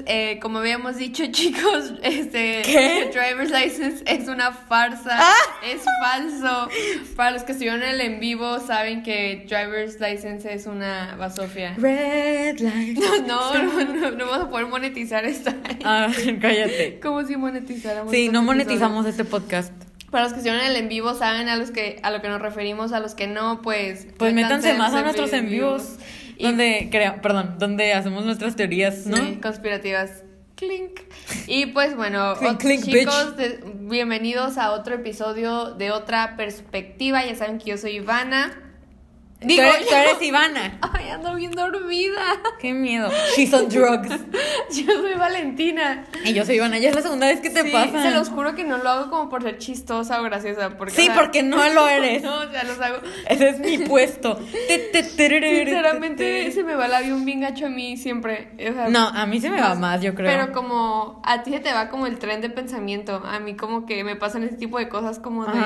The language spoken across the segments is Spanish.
Entonces, eh, como habíamos dicho, chicos, este ¿Qué? driver's license es una farsa, Ah. es falso. Para los que estuvieron en el en vivo saben que driver's license es una basofia. Red light. No, no, no, no vamos a poder monetizar esta. Ah, cállate. Como si monetizáramos. Sí, estos no episodios. monetizamos este podcast. Para los que estuvieron en el en vivo saben a los que a lo que nos referimos, a los que no, pues Pues métanse más a en nuestros en vivos. Y- Donde, crea, perdón, donde hacemos nuestras teorías, ¿no? Sí, conspirativas. Clink. Y pues bueno, Clink, ot- clink, chicos, de- bienvenidos a otro episodio de otra perspectiva. Ya saben que yo soy Ivana. Digo, tú, eres, tú yo- eres Ivana. Ay, ando bien dormida. Qué miedo. She's on drugs. Yo soy Valentina. Y yo soy Ivana. Ya es la segunda vez que te Sí, pasa. Se los juro que no lo hago como por ser chistosa o graciosa. Porque, Sí, o sea, porque no lo eres. No, o sea, los hago. Ese es mi puesto. Sinceramente, te, te. se me va el avión bien gacho a mí siempre. O sea, No, a mí se me va más, yo creo. Pero como a ti se te va como el tren de pensamiento, a mí como que me pasan ese tipo de cosas como de,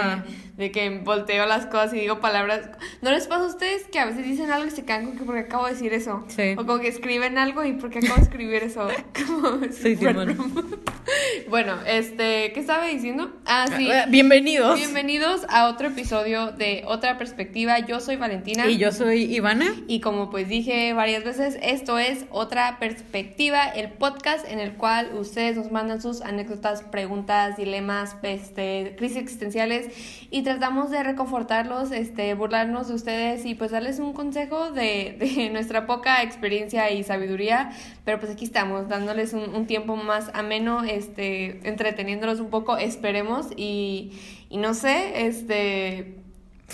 de que volteo las cosas y digo palabras. ¿No les pasa a ustedes que a veces dicen algo y se quedan con que porque acabo de decir eso? Sí. O como que escriben algo y porque acabo de escribir eso. Como Sí, Simón. broma. bueno, este, ¿qué estaba diciendo? Ah, sí. Eh, Bienvenidos. Bienvenidos a otro episodio de Otra Perspectiva. Yo soy Valentina. Y yo soy Ivana. Y como pues dije varias veces, esto es Otra Perspectiva, el podcast en el cual ustedes nos mandan sus anécdotas, preguntas, dilemas, este, crisis existenciales y tratamos de reconfortarlos, este, burlarnos de ustedes y pues darles un consejo de, de nuestra poca experiencia y sabiduría, pero pues aquí estamos dándoles un, un tiempo más ameno, este, entreteniéndolos un poco, esperemos y, y no sé, este...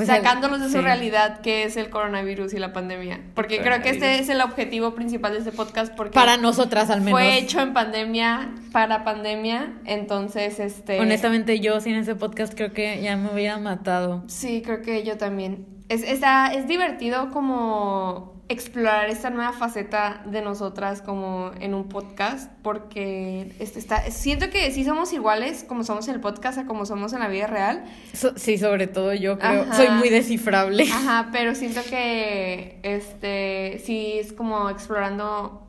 Pues sacándolos de su realidad que es el coronavirus y la pandemia. Porque creo que este es el objetivo principal de este podcast porque Para nosotras al menos. fue hecho en pandemia, para pandemia, entonces este Honestamente, yo sin ese podcast creo que ya me hubiera matado. Sí, creo que yo también. Es, está, es divertido como explorar esta nueva faceta de nosotras como en un podcast porque este está siento que sí somos iguales como somos en el podcast a como somos en la vida real So- sí, sobre todo yo creo. Ajá. Soy muy descifrable. Ajá, pero siento que este sí es como explorando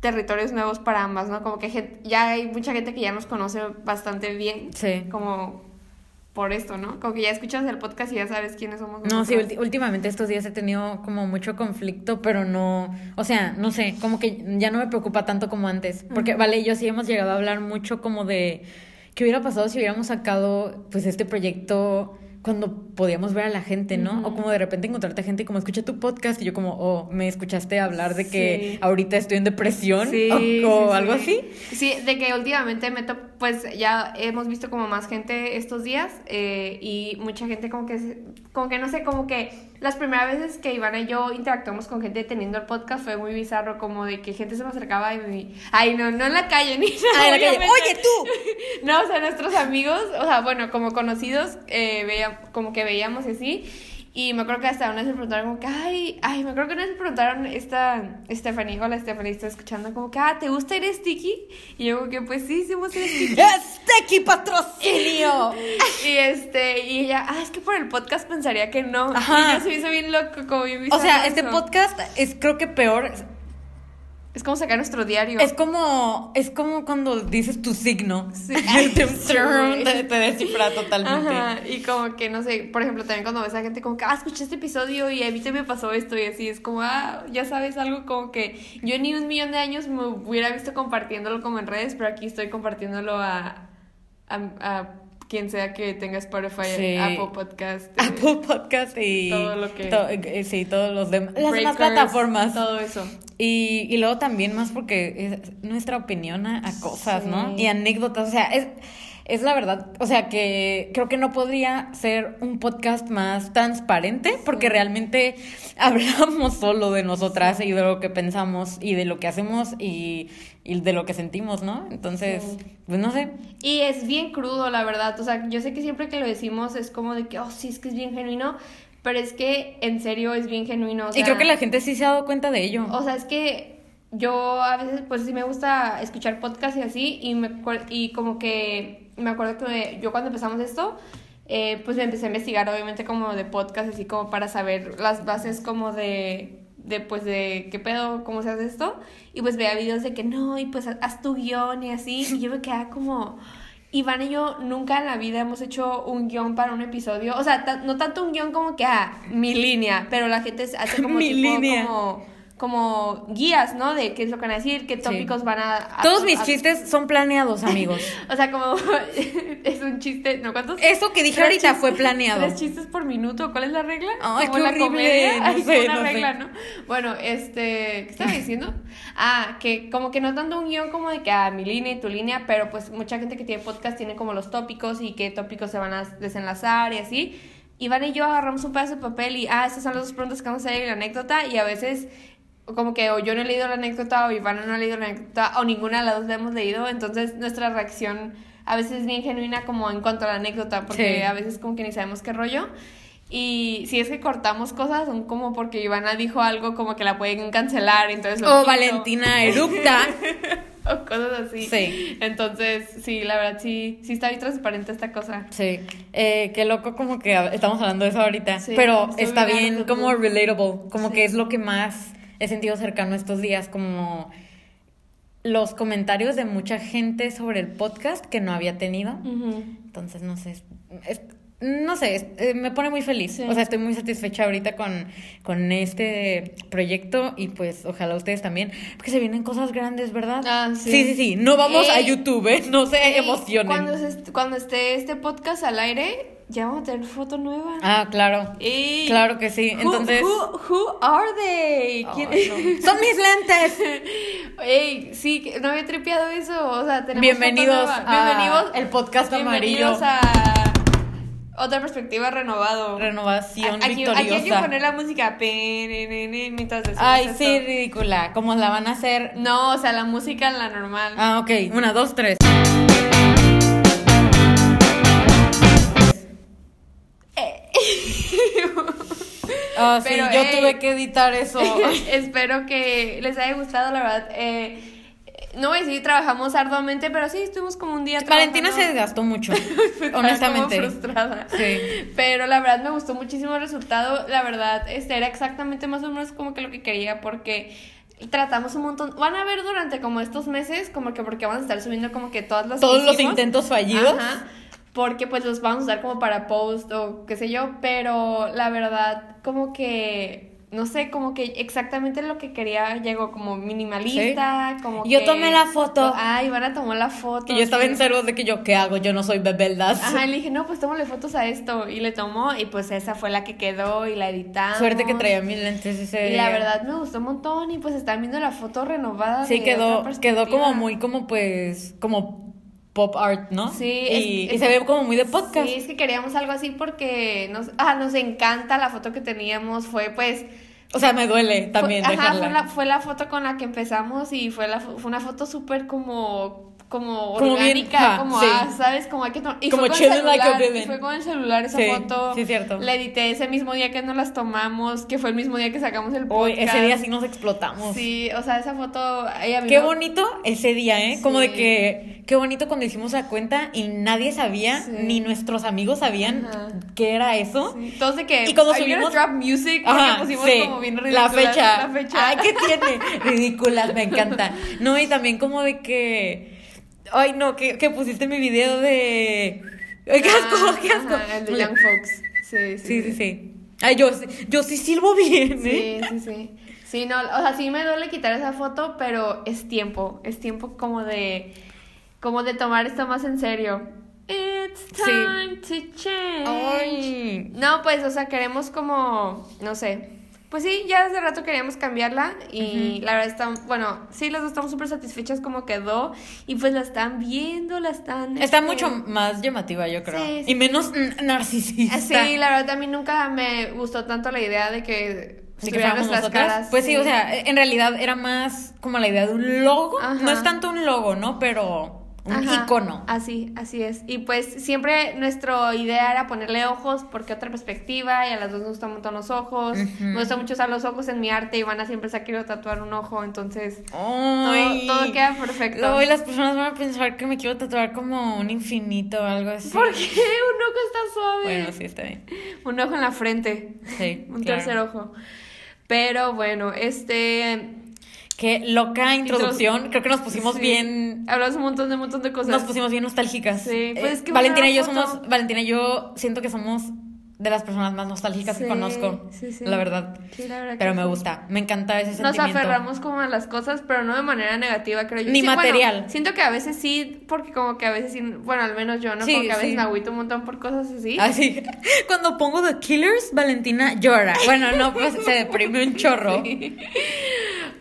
territorios nuevos para ambas, ¿no? Como que ya hay mucha gente que ya nos conoce bastante bien, Sí. como por esto, ¿no? Como que ya escuchas el podcast y ya sabes quiénes somos. No, sí, ulti- últimamente estos días he tenido como mucho conflicto, pero no, o sea, no sé, como que ya no me preocupa tanto como antes, porque vale, yo sí hemos llegado a hablar mucho como de qué hubiera pasado si hubiéramos sacado pues este proyecto cuando podíamos ver a la gente, ¿no? O como de repente encontrarte gente como escucha tu podcast y yo como, oh, me escuchaste hablar de que Sí. ahorita estoy en depresión Sí, o, sí, o sí. algo así. Sí, de que últimamente me to- pues ya hemos visto como más gente estos días eh, y mucha gente como que, como que no sé, como que las primeras veces que Ivana y yo interactuamos con gente teniendo el podcast fue muy bizarro, como de que gente se me acercaba y me... Ay, no, no en la calle ni Ah, en la calle. Oye, tú. No, o sea, nuestros amigos, o sea, bueno, como conocidos, eh, veía, como que veíamos así. Y me acuerdo que hasta una vez me preguntaron como que, ay, ay, me acuerdo que una vez me preguntaron esta Stephanie, hola Stephanie, está escuchando como que, ah, ¿te gusta ir sticky? Y yo como que, pues sí, sí ir sticky. ¡Este patrocinio! y este, y ella, ah, es que por el podcast pensaría que no. Ajá. Y yo se me hizo bien loco, como bien O sea, este podcast es creo que peor, Es como sacar nuestro diario. Es como, es como cuando dices tu signo. Sí. te, te, te descifra totalmente. Ajá, y como que, no sé, por ejemplo, también cuando ves a gente como que, ah, escuché este episodio y a mí te me pasó esto y así, es como, ah, ya sabes, algo como que yo ni un millón de años me hubiera visto compartiéndolo como en redes, pero aquí estoy compartiéndolo a, a, a quien sea que tenga Spotify, Sí. Apple Podcast. eh, Apple Podcast y Todo lo que- to- eh, sí, todos los demás. Las demás plataformas. Todo eso. Y, y luego también más porque es nuestra opinión a, a cosas, ¿no? Y anécdotas. O sea, es, es la verdad. O sea, que creo que no podría ser un podcast más transparente porque realmente hablamos solo de nosotras y de lo que pensamos y de lo que hacemos y, y de lo que sentimos, ¿no? Entonces, Sí. pues no sé. Y es bien crudo, la verdad. O sea, yo sé que siempre que lo decimos es como de que, oh, sí, es que es bien genuino. Pero es que en serio es bien genuino. o y creo que la gente sí se ha dado cuenta de ello. O sea, es que yo a veces, pues sí me gusta escuchar podcasts y así. Y, me, y como que me acuerdo que yo cuando empezamos esto, eh, pues me empecé a investigar, obviamente, como de podcasts, así como para saber las bases como de de pues de qué pedo, cómo se hace esto, y pues veía videos de que no, y pues haz tu guion y así, y yo me quedaba como... Iván y yo nunca en la vida hemos hecho un guion para un episodio. O sea, no tanto un guion como que, ah, mi línea, pero la gente hace como Mi tipo, línea. como, como guías, ¿no? De qué es lo que van a decir, qué tópicos van a... a- Todos mis a- chistes son planeados, amigos. O sea, como es un chiste, ¿no? ¿Cuántos? Eso que dije ahorita chistes- fue planeado. Tres chistes por minuto, ¿cuál es la regla? Ay, Como qué la horrible, comedia, no hay sé, una no sé. regla, ¿no? Bueno, este, ¿qué estaba diciendo? ah, que como que no tanto un guion como de que a mi línea y tu línea, pero pues mucha gente que tiene podcast tiene como los tópicos y qué tópicos se van a desenlazar y así. Iván y yo agarramos un pedazo de papel y, ah, estas son las dos preguntas que vamos a hacer y la anécdota y a veces como que o yo no he leído la anécdota o Iván no ha leído la anécdota o ninguna de las dos la hemos leído, entonces nuestra reacción a veces es bien genuina como en cuanto a la anécdota, porque Sí. a veces como que ni sabemos qué rollo. Y si es que cortamos cosas, son como porque Ivana dijo algo como que la pueden cancelar, entonces lo O. Valentina eructa. o cosas así. Sí. Entonces, sí, la verdad sí, sí está bien transparente esta cosa. Sí, eh, qué loco como que estamos hablando de eso ahorita, Sí, pero está bien como relatable, como Sí. que es lo que más he sentido cercano estos días, como los comentarios de mucha gente sobre el podcast que no había tenido. Entonces, no sé, es- es- no sé, eh, me pone muy feliz. Sí. O sea, estoy muy satisfecha ahorita con, con este proyecto y pues ojalá ustedes también, porque se vienen cosas grandes, ¿verdad? Ah, sí. Sí, sí, sí. No vamos a. YouTube, ¿eh? No se Ey, emocionen. Cuando, se- cuando esté este podcast al aire, ya vamos a tener foto nueva. Ah, claro. Claro que sí. Entonces. Who, who are they? ¿Quién- Ay, no. Son mis lentes. Ey, sí, no había tripeado eso. O sea, tenemos Bienvenidos foto nueva. a Bienvenidos. el podcast bienvenidos amarillo. a otra perspectiva renovado. Renovación aquí, aquí victoriosa. hay que poner la música mientras Ay, sí, ridícula. ¿Cómo la van a hacer? No, o sea, la música la normal. Ah, ok. Una, dos, tres. Sí, Pero, yo tuve que editar eso. Espero que les haya gustado, la verdad. Eh, no voy a decir trabajamos arduamente, pero sí estuvimos como un día Valentina se desgastó mucho. Honestamente. como frustrada. Sí. Pero la verdad me gustó muchísimo el resultado. La verdad, este era exactamente más o menos como que lo que quería porque tratamos un montón. Van a ver durante como estos meses, como que porque vamos a estar subiendo como que todas las que Todos los intentos fallidos. Ajá, porque pues los vamos a usar como para post o qué sé yo, pero la verdad como que no sé, como que exactamente lo que quería llegó como minimalista, como Yo que- tomé la foto. Ay, van a tomar la foto. Y yo estaba sí. en cero de que yo, ¿qué hago? Yo no soy bebeldas. Ajá, y le dije, no, pues tómale fotos a esto. Y le tomó, y pues esa fue la que quedó y la editamos. Suerte que traía mis lentes ese Y la verdad me gustó un montón. Y pues están viendo la foto renovada. Sí, de quedó, quedó como muy, como pues, como pop art, ¿no? Sí, y, es- y es- se ve como muy de podcast. Sí, es que queríamos algo así porque nos, ah, nos encanta la foto que teníamos. Fue pues. O sea, me duele también fue, ajá, fue la, fue la foto con la que empezamos y fue, la, fue una foto súper como. Como Como bien, orgánica, ajá, como, sí. ah, ¿sabes? Como hay que y Como fue con el like a celular, y fue con el celular esa Sí, foto. sí, cierto. La edité ese mismo día que nos las tomamos, que fue el mismo día que sacamos el Hoy, podcast. ese día sí nos explotamos. Sí, o sea, esa foto. Qué bonito ese día, ¿eh? Como de que, qué bonito cuando hicimos la cuenta y nadie sabía, ni nuestros amigos sabían Ajá. qué era eso. Todos de que. Y cuando "Are you gonna subimos- drop music, Ajá, pusimos como bien la ridículas fecha. La fecha. Ay, ¿qué tiene? Ridículas, me encanta. No, y también como de que. Ay, no, que, que pusiste mi video de. Ay, qué asco, Ah, qué asco. ajá, el de Young Folks. Sí, sí. Sí, sí, sí. Ay, yo, sí- yo sí silbo bien, ¿eh? Sí, sí, sí. Sí, no, o sea, sí me duele quitar esa foto, pero es tiempo. Es tiempo como de. Como de tomar esto más en serio. It's Sí. time to change. No, pues, o sea, queremos como. No sé. Pues sí, ya hace rato queríamos cambiarla y la verdad estamos, bueno, sí, las dos estamos súper satisfechas como quedó y pues la están viendo, la están... Está este, mucho más llamativa, yo creo. Sí, sí. Y menos narcisista. Sí, la verdad también nunca me gustó tanto la idea de que de que fuéramos nosotras. caras. Pues sí, o sea, en realidad era más como la idea de un logo. Ajá. No es tanto un logo, ¿no? Pero un Ajá, icono. Así, así es. Y pues siempre nuestra idea era ponerle ojos porque otra perspectiva y a las dos nos gustan un montón los ojos. Ujú. Me gusta mucho usar los ojos en mi arte y van a siempre se ha querido tatuar un ojo, entonces todo, todo queda perfecto. Luego y las personas van a pensar que me quiero tatuar como un infinito o algo así. ¿Por qué? Un ojo está suave. Bueno, sí, está bien. Un ojo en la frente. Sí, Un claro. tercer ojo. Pero bueno, este... Qué loca introducción. Creo que nos pusimos Sí. bien. Hablamos un montón de un montón de cosas. Nos pusimos bien nostálgicas. Sí, pues Eh, es que Valentina y yo foto. somos. Valentina y yo siento que somos de las personas más nostálgicas que conozco. sí, sí. La verdad. Sí, la verdad Pero me gusta. Me encanta ese Nos sentimiento. aferramos como a las cosas, pero no de manera negativa, creo yo. Ni bueno, material. siento que a veces sí, porque como que a veces sí, bueno, al menos yo, ¿no? Como que a veces me agüito un montón por cosas así. Así. Cuando pongo The Killers, Valentina llora. Bueno, no, pues se deprime un chorro.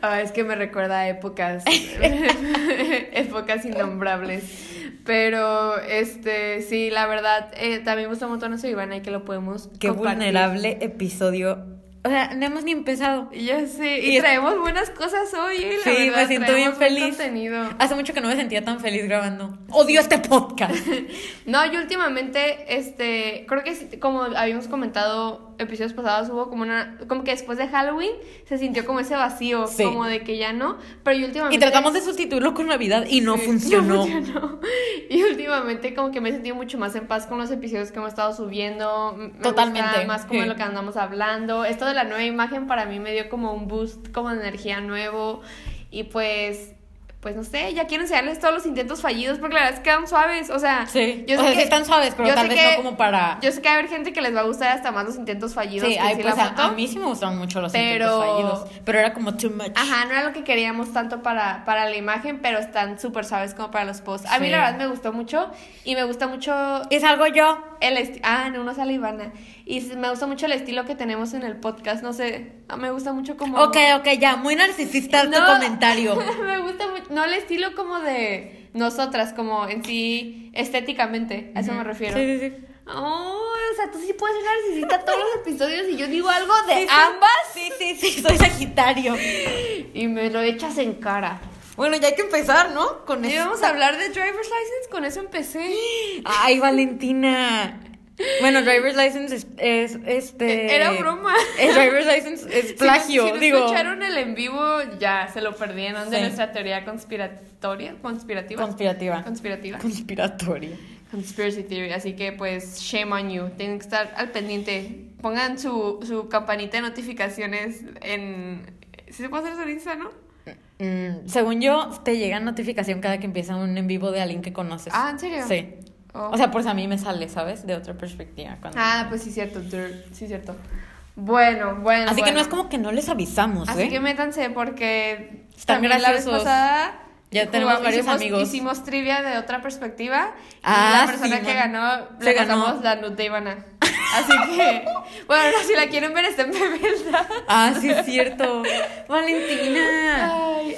Ah, es que me recuerda a épocas, épocas innombrables. Pero, este, sí, la verdad, eh, también me gusta un montón eso, Ivana, y que lo podemos Qué compartir. vulnerable episodio. O sea, no hemos ni empezado. Ya sé, y, Y es- traemos buenas cosas hoy, eh, la Sí, me siento bien feliz. contenido. Hace mucho que no me sentía tan feliz grabando. Odio este podcast. No, yo últimamente, este, creo que como habíamos comentado episodios pasados, hubo como una, como que después de Halloween se sintió como ese vacío, Sí. como de que ya no, pero yo últimamente... Y tratamos de sustituirlo con Navidad y no Sí, funcionó. no funcionó. Y últimamente como que me he sentido mucho más en paz con los episodios que hemos estado subiendo. me Totalmente, gusta más como sí. lo que andamos hablando. Esto de la nueva imagen para mí me dio como un boost, como de energía nuevo. Y pues, pues no sé, ya quiero enseñarles todos los intentos fallidos porque la verdad es que quedan suaves. O sea, Sí, yo o sé sea, que- sí están suaves, pero tal vez que- no como para... Yo sé que va a haber gente que les va a gustar hasta más los intentos fallidos Sí, que ay, sí pues la a, foto. a mí sí me gustaron mucho los Pero- intentos fallidos, pero era como too much. Ajá, no era lo que queríamos tanto para, para la imagen, pero están súper suaves como para los posts. A mí la verdad me gustó mucho y me gusta mucho Es algo yo. el. Ah, no, no sale Ivana. Y me gusta mucho el estilo que tenemos en el podcast, no sé, ah, me gusta mucho como... Ok, ok, ya, muy narcisista tu No. comentario. me gusta mucho, no el estilo como de nosotras, como en sí estéticamente, a eso me refiero. Sí, sí, sí. Oh, o sea, tú sí puedes ser narcisista todos los episodios y yo digo algo de Sí, ambas Sí, sí, sí, soy Sagitario. y me lo echas en cara. Bueno, ya hay que empezar, ¿no? Con eso. vamos a hablar de driver's license, con eso empecé. Ay, Valentina. Bueno, driver's license es, es, este. Era broma. El driver's license es plagio, Si, no- si no digo. escucharon el en vivo, ya se lo perdieron de Sí. nuestra teoría conspiratoria, conspirativa. Conspirativa. conspirativa. Conspiratoria. Conspiracy theory, así que pues shame on you. Tienen que estar al pendiente. Pongan su, su campanita de notificaciones en. ¿Sí se puede hacer eso Insta, no? Mm, según yo, te llega notificación cada que empieza un en vivo de alguien que conoces. Ah, ¿en serio? Sí. Oh. O sea, pues a mí me sale, ¿sabes? De otra perspectiva. cuando- Ah, pues sí, cierto. Sí, cierto. Bueno, bueno. Así que no bueno. es como que no les avisamos, Así ¿eh? que métanse porque Están también la vez pasada Ya tenemos varios hicimos, amigos. Hicimos trivia de otra perspectiva Ah, y la persona sí, que ganó le ganó. pasamos la nut de Ivana. Así que, bueno, ahora si la quieren ver está en Bebelda. Ah, sí, es cierto. Valentina. Ay,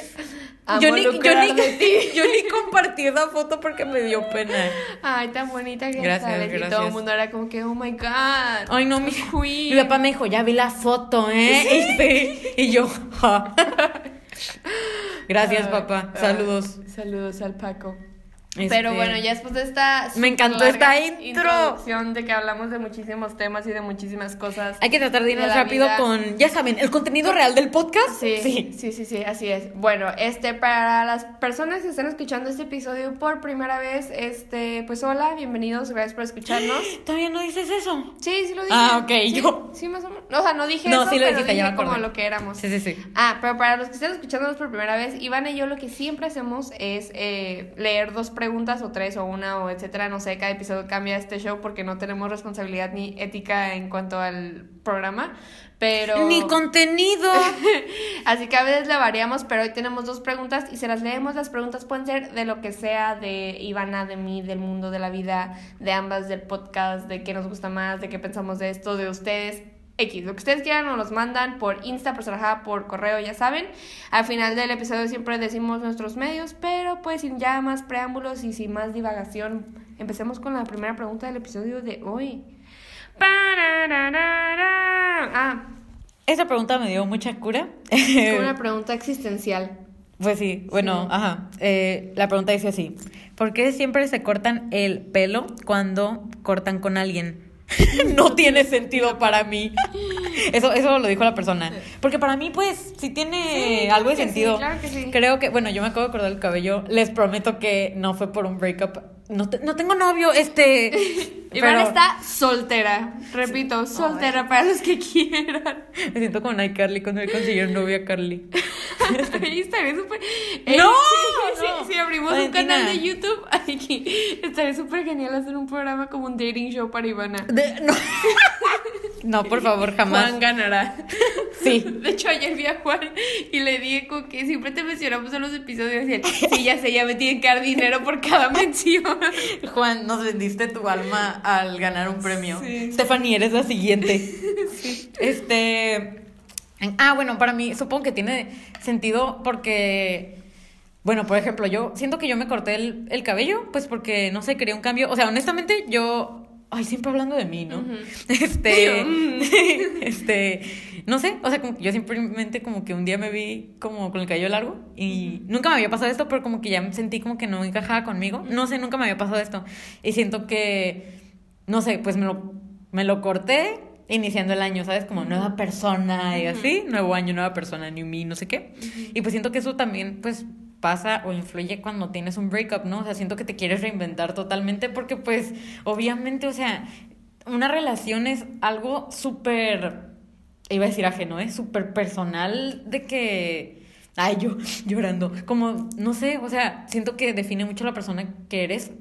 amo Yo ni, yo, ni, yo compartí la foto porque me dio pena. Ay, tan bonita que Gracias, sales. Y todo el mundo era como que, oh my god. Ay, no, mi, Queen. mi papá me dijo, ya vi la foto, ¿eh? Y, yo, ja. Gracias, papá. Saludos. saludos al Paco. Este, Pero bueno, ya después de esta Me encantó esta intro. introducción de que hablamos de muchísimos temas y de muchísimas cosas. Hay que tratar de irnos de rápido vida. con, ya saben, el contenido real del podcast. Sí, sí, sí, sí, así es. Bueno, este, para las personas que están escuchando este episodio por primera vez, este, pues hola, bienvenidos, gracias por escucharnos. ¿Todavía no dices eso? Sí, sí lo dije. Ah, ok, Sí, yo- Sí, más o menos. O sea, no dije No, eso, sí lo pero dije como lo que éramos. Sí, sí, sí. Ah, pero para los que estén escuchándonos por primera vez, Iván y yo lo que siempre hacemos es eh, leer dos preguntas o tres o una o etcétera. No sé, cada episodio cambia este show porque no tenemos responsabilidad ni ética en cuanto al programa. Pero. Ni contenido. Así que a veces le variamos, pero hoy tenemos dos preguntas y se las leemos. Las preguntas pueden ser de lo que sea, de Ivana, de mí, del mundo, de la vida, de ambas, del podcast, de qué nos gusta más, de qué pensamos de esto, de ustedes. X, lo que ustedes quieran nos los mandan por Insta, por por correo, ya saben. Al final del episodio siempre decimos nuestros medios, pero pues sin ya más preámbulos y sin más divagación, empecemos con la primera pregunta del episodio de hoy. Ah, Esa pregunta me dio mucha cura. es como una pregunta existencial. Pues sí, bueno, Sí. ajá. Eh, la pregunta dice así: ¿Por qué siempre se cortan el pelo cuando cortan con alguien? no tiene sentido para mí. Eso, eso lo dijo la persona. Porque para mí, pues, sí tiene Sí, algo de sí, sentido. claro que sí. Creo que, bueno, yo me acabo de acordar del cabello. Les prometo que no fue por un breakup no, te- no tengo novio, este... Iván pero está soltera. Repito, soltera para los que quieran. Me siento como Carly cuando le consiguieron novia a Carly. Ahí estaría súper. Sí, No. sí, abrimos Valentina. un canal de YouTube. Aquí estaría súper genial hacer un programa como un dating show para Ivana. De- no. No, por favor, jamás. Juan ganará. Sí. De hecho, ayer vi a Juan y le dije que siempre te mencionamos en los episodios y él, sí, ya sé, ya me tienen que dar dinero por cada mención. Juan, nos vendiste tu alma al ganar un premio. Sí. Stephanie, eres la siguiente. Este. Ah, bueno, para mí supongo que tiene sentido porque. Bueno, por ejemplo, yo siento que yo me corté el, el cabello, pues porque no sé, quería un cambio. O sea, honestamente, yo. Ay, siempre hablando de mí, ¿no? Este. Mm. este. No sé, o sea, como que yo simplemente como que un día me vi como con el cabello largo y nunca me había pasado esto, pero como que ya sentí como que no encajaba conmigo. No sé, nunca me había pasado esto. Y siento que, no sé, pues me lo, me lo corté iniciando el año, ¿sabes? Como nueva persona y así, nuevo año, nueva persona, new me, no sé qué. Y pues siento que eso también, pues pasa o influye cuando tienes un breakup, ¿no? O sea, siento que te quieres reinventar totalmente porque pues obviamente, o sea, una relación es algo súper, iba a decir ajeno, ¿eh? Súper personal de que... Ay, yo llorando. Como, no sé, o sea, siento que define mucho la persona que eres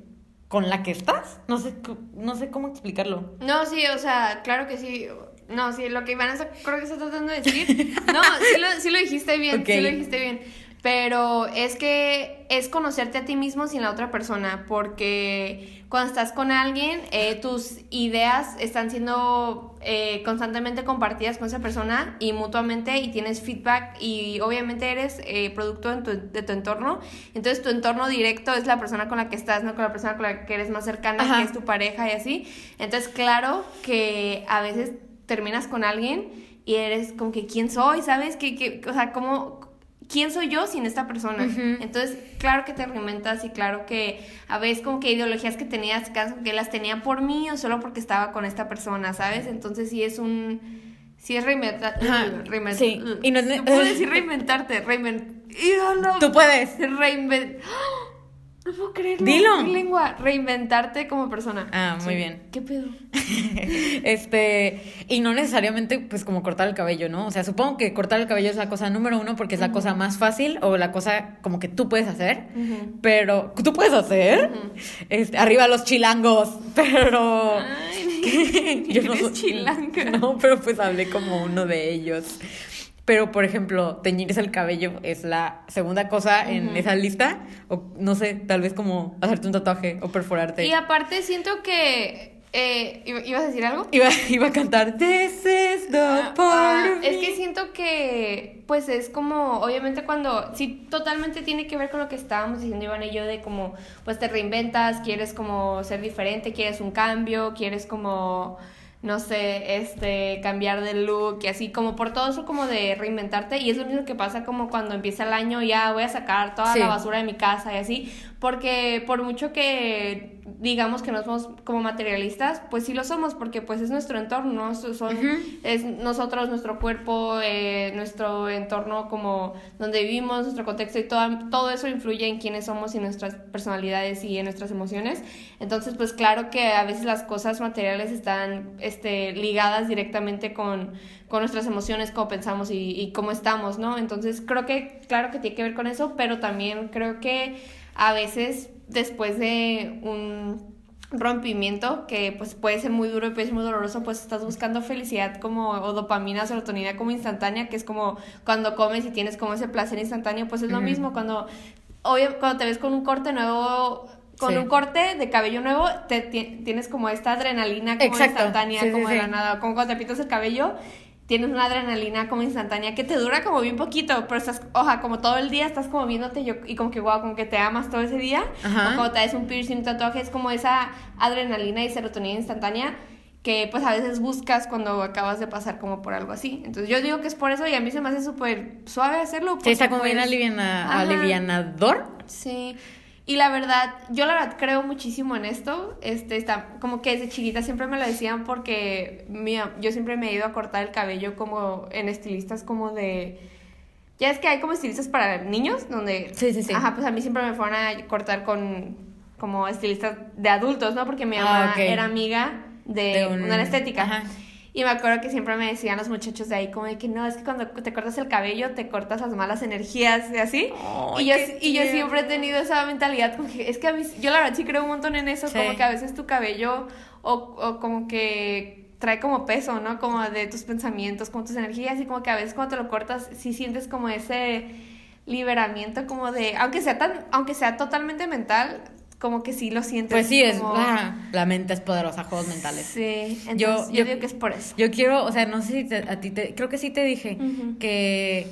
con la que estás. No sé, no sé cómo explicarlo. No, sí, o sea, claro que sí. No, sí, lo que Iván está, creo que está tratando de decir. No, sí lo, sí lo dijiste bien, Ok. sí lo dijiste bien. Pero es que es conocerte a ti mismo sin la otra persona, porque cuando estás con alguien, eh, tus ideas están siendo eh, constantemente compartidas con esa persona y mutuamente y tienes feedback y obviamente eres eh, producto tu- de tu entorno. Entonces tu entorno directo es la persona con la que estás, no con la persona con la que eres más cercana, Ajá. que es tu pareja y así. Entonces claro que a veces terminas con alguien y eres como que quién soy, ¿sabes? Que, que, o sea, como quién soy yo sin esta persona. Entonces, claro que te reinventas y claro que a veces como que ideologías que tenías, caso que las tenía por mí o solo porque estaba con esta persona, ¿sabes? Entonces sí es un sí es reinventar, reinventar. sí, y no es- puedo decir reinventarte, reinventar. Tú puedes. Reinvent No puedo creerlo. Dilo. Mi lengua, reinventarte como persona. Ah, muy Sí. bien. ¿Qué pedo? este, y no necesariamente pues como cortar el cabello, ¿no? O sea, supongo que cortar el cabello es la cosa número uno porque es la cosa más fácil o la cosa como que tú puedes hacer, pero tú puedes hacer, este, arriba los chilangos, pero Ay, yo no soy- chilanga. No, pero pues hablé como uno de ellos. Pero, por ejemplo, teñirse el cabello es la segunda cosa en esa lista. O no sé, tal vez como hacerte un tatuaje o perforarte. Y aparte siento que eh, ¿iba- ¿ibas a decir algo? Iba, iba a cantar This is the Ah, part ah, es me". que siento que, pues es como, obviamente cuando, sí, totalmente tiene que ver con lo que estábamos diciendo Iván y yo, de como, pues te reinventas, quieres como ser diferente, quieres un cambio, quieres como, no sé, este, cambiar de look y así, como por todo eso como de reinventarte, y es lo mismo que pasa como cuando empieza el año, ya voy a sacar toda Sí. la basura de mi casa y así, porque por mucho que digamos que no somos como materialistas, pues sí lo somos, porque pues es nuestro entorno, ¿no? So- son, es nosotros, nuestro cuerpo, eh, nuestro entorno como donde vivimos, nuestro contexto y todo, todo eso influye en quiénes somos y nuestras personalidades y en nuestras emociones. Entonces, pues claro que a veces las cosas materiales están este, ligadas directamente con, con nuestras emociones, cómo pensamos y, y cómo estamos, ¿no? Entonces, creo que, claro que tiene que ver con eso, pero también creo que a veces después de un rompimiento que pues puede ser muy duro y puede ser muy doloroso, pues estás buscando felicidad como o dopamina, serotonina como instantánea, que es como cuando comes y tienes como ese placer instantáneo, pues es lo mismo cuando obvio, cuando te ves con un corte nuevo con Sí. un corte de cabello nuevo, te, ti- tienes como esta adrenalina como Exacto. instantánea, Sí, sí, como de la nada, como cuando te pintas el cabello, tienes una adrenalina como instantánea que te dura como bien poquito, pero estás, oja, como todo el día estás como viéndote yo, y como que wow, como que te amas todo ese día, Ajá. o como te haces un piercing, un tatuaje, es como esa adrenalina y serotonina instantánea que pues a veces buscas cuando acabas de pasar como por algo así. Entonces yo digo que es por eso y a mí se me hace súper suave hacerlo. Sí, está como bien pues, aliviana, alivianador. Sí. Y la verdad, yo la verdad creo muchísimo en esto. Este, está, como que desde chiquita siempre me lo decían porque mira, yo siempre me he ido a cortar el cabello como en estilistas como de... Ya es que hay como estilistas para niños, donde... Sí, sí, sí. Ajá, pues a mí siempre me fueron a cortar con, como estilistas de adultos, ¿no? Porque mi Ah, mamá era amiga de, De un- una estética. Ajá. Y me acuerdo que siempre me decían los muchachos de ahí como de que no, es que cuando te cortas el cabello te cortas las malas energías y así. Y, yo, y yo siempre he tenido esa mentalidad, como que es que a mí, yo la verdad sí creo un montón en eso, Sí. como que a veces tu cabello o, o como que trae como peso, ¿no? Como de tus pensamientos, como tus energías y como que a veces cuando te lo cortas sí sientes como ese liberamiento como de, aunque sea tan, aunque sea totalmente mental, como que sí lo sientes. Pues sí, es. como- ah, la mente es poderosa, juegos mentales. Sí, entonces Yo- yo, yo- digo que es por eso. Yo quiero, o sea, no sé si te- a ti te. Creo que sí te dije que.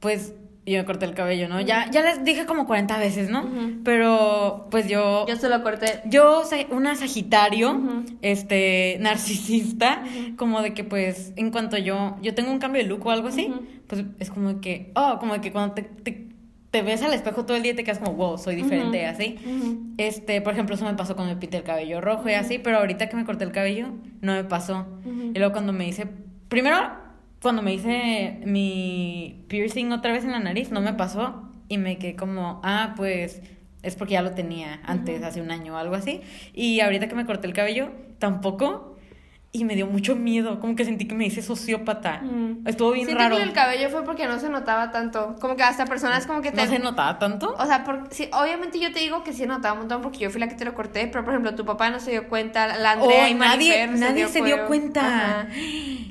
Pues yo me corté el cabello, ¿no? Ya, ya les dije como 40 veces, ¿no? Pero pues yo. Yo se lo corté. Yo soy una Sagitario, este, narcisista, como de que pues en cuanto yo, yo tengo un cambio de look o algo así, pues es como de que, oh, como de que cuando te, te, te ves al espejo todo el día y te quedas como, wow, soy diferente, Ujú. así. Ujú. Este, por ejemplo, eso me pasó cuando me pinté el cabello rojo y así, pero ahorita que me corté el cabello, no me pasó. Y luego cuando me hice, primero, cuando me hice mi piercing otra vez en la nariz, no me pasó y me quedé como, ah, pues es porque ya lo tenía antes, hace un año o algo así. Y ahorita que me corté el cabello, tampoco. Y me dio mucho miedo, como que sentí que me hice sociópata. Mm. Estuvo bien Siento raro. que el cabello fue porque no se notaba tanto. Como que hasta personas como que te... ¿No se notaba tanto? O sea, por, sí, obviamente yo te digo que sí notaba un montón porque yo fui la que te lo corté, pero por ejemplo tu papá no se dio cuenta, la Andrea Oh, y nadie- Marifer nadie se dio cuenta. Ajá.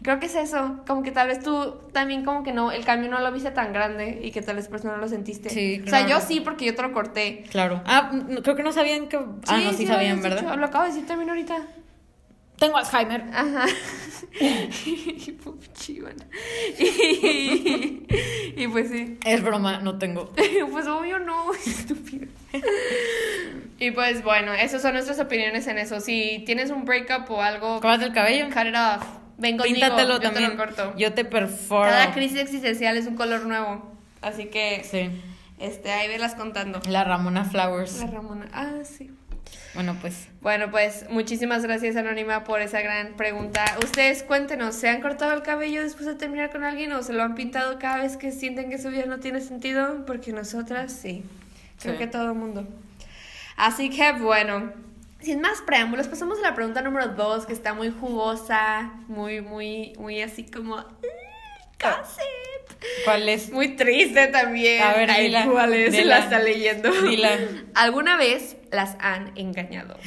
Creo que es eso, como que tal vez tú también como que no, el cambio no lo viste tan grande y que tal vez por eso no lo sentiste. Sí, O sea, claro. yo sí porque yo te lo corté. Claro. Ah, creo que no sabían que... ah, no, sí, sabían, ¿verdad? dicho, Lo acabo de decir también ahorita. Tengo Alzheimer. Ajá. Chivana. Y, y pues sí. Es broma, no tengo. Pues obvio no, estúpido. Y pues bueno, esas son nuestras opiniones en eso. Si tienes un breakup o algo, Córtate el cabello. cut it off. Ven conmigo, Píntatelo yo también. te lo corto. Yo te perforo. Cada crisis existencial es un color nuevo. Así que, Sí. este, ahí velas contando. La Ramona Flowers. La Ramona. Ah, sí. Bueno, pues. Bueno, pues muchísimas gracias Anónima por esa gran pregunta. Ustedes cuéntenos, ¿se han cortado el cabello después de terminar con alguien o se lo han pintado cada vez que sienten que su vida no tiene sentido? Porque nosotras sí. Creo Sí. que todo el mundo. Así que bueno, sin más preámbulos, pasamos a la pregunta número dos, que está muy jugosa, muy, muy, muy así como... "Mm, Gossip. ¿Cuál es? Muy triste también. A ver, Ay, dila, ¿Cuál es? dila. La está leyendo. Dila. ¿Alguna vez las han engañado?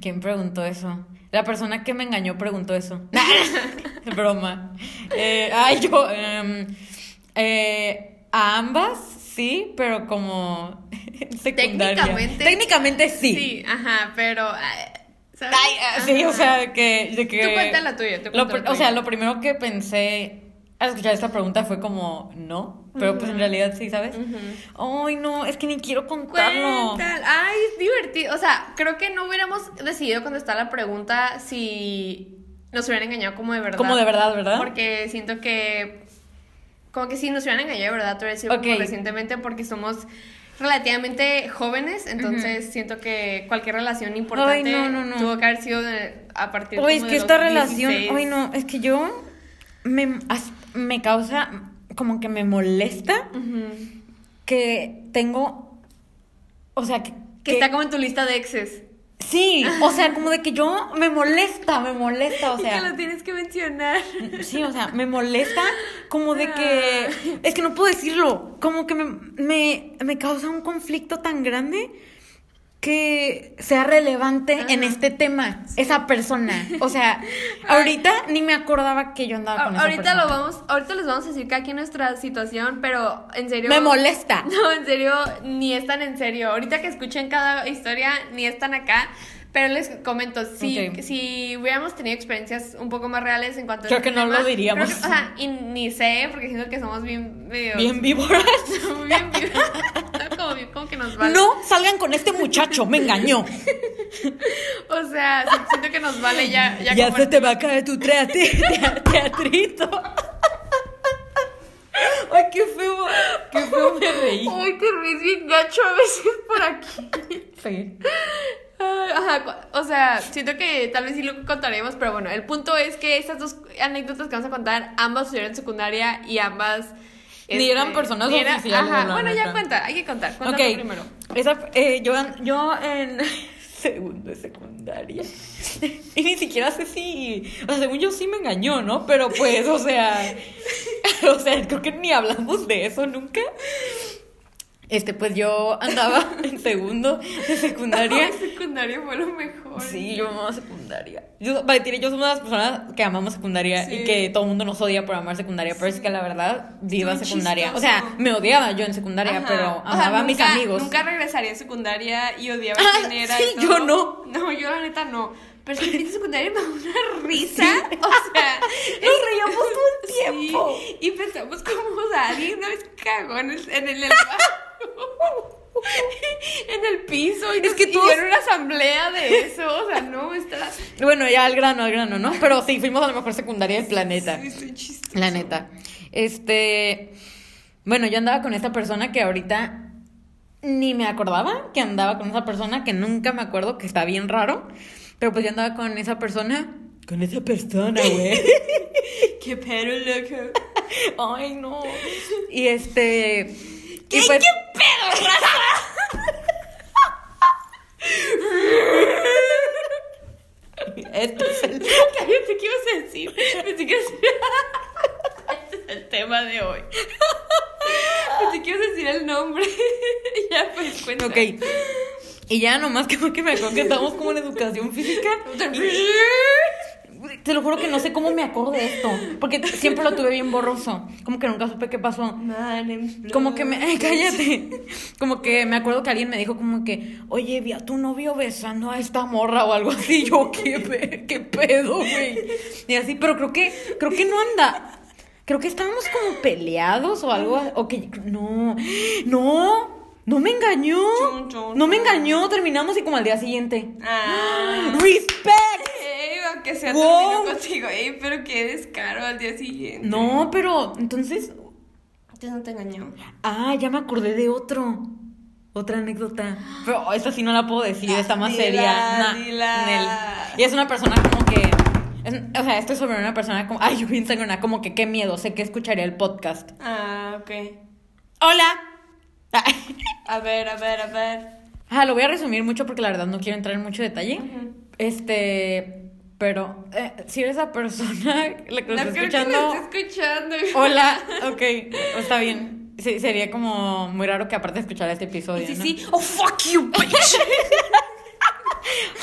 ¿Quién preguntó eso? La persona que me engañó preguntó eso. Broma. Eh, ay, yo. em, eh, a ambas, sí, pero como. secundaria. Técnicamente- Técnicamente sí. Sí, ajá, pero. ay, ¿sabes? Ay, sí, o sea, que, de que... Tú cuenta la tuya, tú cuenta la O sea, tuya. lo primero que pensé al escuchar esta pregunta fue como, no, pero pues en realidad sí, ¿sabes? Ay, no, es que ni quiero contarlo. Cuéntala. Ay, es divertido. O sea, creo que no hubiéramos decidido contestar la pregunta si nos hubieran engañado como de verdad. Como de verdad, ¿verdad? Porque siento que. Como que si nos hubieran engañado de verdad, te voy a decir recientemente, porque somos relativamente jóvenes, entonces siento que cualquier relación importante no, no, no. tuvo que haber sido de- a partir Oye, es que de esta relación, 16. ay no, es que yo me, me causa, como que me molesta que tengo, o sea, que... Que está como en tu lista de exes. Sí, o sea, como de que yo me molesta, me molesta, o y que sea... lo tienes que mencionar. Sí, o sea, me molesta como de que... Es que no puedo decirlo, como que me, me, me causa un conflicto tan grande que sea relevante en Ajá. este tema esa persona. O sea, ahorita ni me acordaba que yo andaba con A- esa ahorita persona. lo vamos, ahorita les vamos a decir que aquí nuestra situación, pero en serio. Me molesta. No, en serio, ni es tan en serio. Ahorita que escuchen cada historia, ni es tan acá. Pero les comento, si, si hubiéramos tenido experiencias un poco más reales en cuanto a Creo este que no lo diríamos. que- o sea, y ni sé, porque siento que somos bien medio. Bien víboras. bien vivos. Como que nos vale. No salgan con este muchacho, me engañó. O sea, si- siento que nos vale ya. Ya, se te va a caer tu teatri- tea- teatrito. Ay, qué feo, qué feo me reí. Ay, te ríes bien gacho a veces por aquí. Sí. Ajá, o sea, siento que tal vez sí lo contaremos, pero bueno, el punto es que estas dos anécdotas que vamos a contar, ambas sucedieron en secundaria y ambas... este, Ni eran personas ni era- oficiales, Ajá, bueno, ya cuenta, hay que contar, cuéntalo Ok, primero. esa, eh, yo, yo en segundo de secundaria. y ni siquiera sé si, o sea, según yo sí me engañó, ¿no? Pero pues, o sea, o sea, creo que ni hablamos de eso nunca. Este, pues yo andaba en segundo de secundaria. secundaria fue lo mejor. Sí, yo amaba secundaria. Yo, Valentina y yo somos una de las personas que amamos secundaria Sí. y que todo el mundo nos odia por amar secundaria, pero es que la verdad, viva secundaria. chistoso. O sea, me odiaba yo en secundaria, Ajá. pero O sea, amaba a mis amigos. Nunca regresaría a secundaria y odiaba Ah, quién era. sí, y yo no. No, yo la neta no. Pero es que en secundaria me da una risa. O sea, Nos reíamos todo el tiempo. Y pensamos como, o sea, alguien una vez cagó en el, en el, en el piso. Y Es que todos- era una asamblea de eso. O sea, no, está. Bueno, ya al grano, al grano, ¿no? Pero sí, fuimos a la mejor secundaria del planeta. Sí, estoy chistoso. La neta. Este. Bueno, yo andaba con esta persona que ahorita ni me acordaba que andaba con esa persona, que nunca me acuerdo, que está bien raro. Pero pues yo andaba con esa persona. Con esa persona, güey. Qué pero loco. Ay, no. Y este. ¿Qué, pues- ¿Qué pedo, Este es el- Cállate, ¿qué ibas a decir? Pensé que Este es el tema de hoy. Pensé que ibas a decir el nombre. ya, pues, cuenta. Ok. Y ya nomás que, que me acuerdo que estábamos como en educación física. Te lo juro que no sé cómo me acuerdo de esto. Porque siempre lo tuve bien borroso. Como que nunca supe qué pasó. Como que me. Ay, cállate. Como que me acuerdo que alguien me dijo, como que, oye, vi a tu novio besando a esta morra o algo así. Yo, ¿qué, qué pedo, güey? Y así, pero creo que, creo que no anda. Creo que estábamos como peleados o algo. O que. No, no. No me engañó. No me engañó. Terminamos y como al día siguiente. Ah. ¡Respect! Aunque sea Wow. terminó contigo. Ey, pero qué descaro al día siguiente. No, pero entonces. Entonces no te engañó. Ah, ya me acordé de otro. Otra anécdota. Pero esta sí no la puedo decir, está más Dila, seria. Nah, dila. Nel. Y es una persona como que. es- o sea, esto es sobre una persona como. Ay, yo bien sangrona, como que qué miedo, sé que escucharía el podcast. Ah, ok. ¡Hola! A ver, a ver, a ver. Ah, lo voy a resumir mucho porque la verdad no quiero entrar en mucho detalle. Este. Pero, eh, si eres esa persona la que lo está escuchando. escuchando. Hola, ok, está bien. Sí, sería como muy raro que aparte de escuchar este episodio. Sí, ¿no? sí. Oh, fuck you, bitch.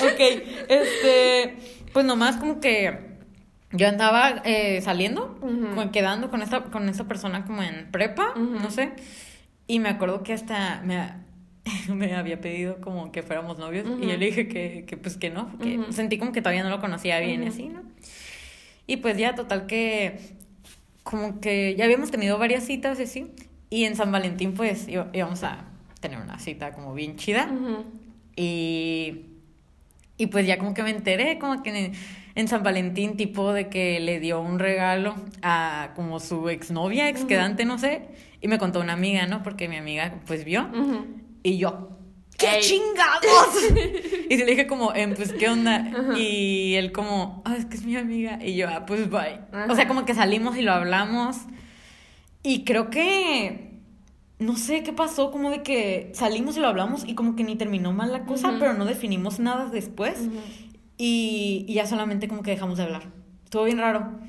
Ok, este, pues nomás como que yo andaba eh, saliendo, quedando con esta, con esta persona como en prepa, no sé, y me acuerdo que hasta me, me había pedido como que fuéramos novios, y yo le dije que, que pues que no, porque sentí como que todavía no lo conocía bien y así, ¿no? Y pues ya, total que como que ya habíamos tenido varias citas y así, y en San Valentín pues íbamos a tener una cita como bien chida. Y, y pues ya como que me enteré, como que en, en San Valentín, tipo de que le dio un regalo a como su exnovia, ex quedante, no sé. Y me contó una amiga, ¿no? Porque mi amiga pues vio. Ujú. Y yo, ¡qué Ey. chingados! y le dije como, em, pues, ¿qué onda? Y él como, ah, es que es mi amiga. Y yo, ah, pues, bye. Ajá. O sea, como que salimos y lo hablamos. Y creo que, no sé qué pasó, como de que salimos y lo hablamos y como que ni terminó mal la cosa, pero no definimos nada después. Y, y ya solamente como que dejamos de hablar. Estuvo bien raro.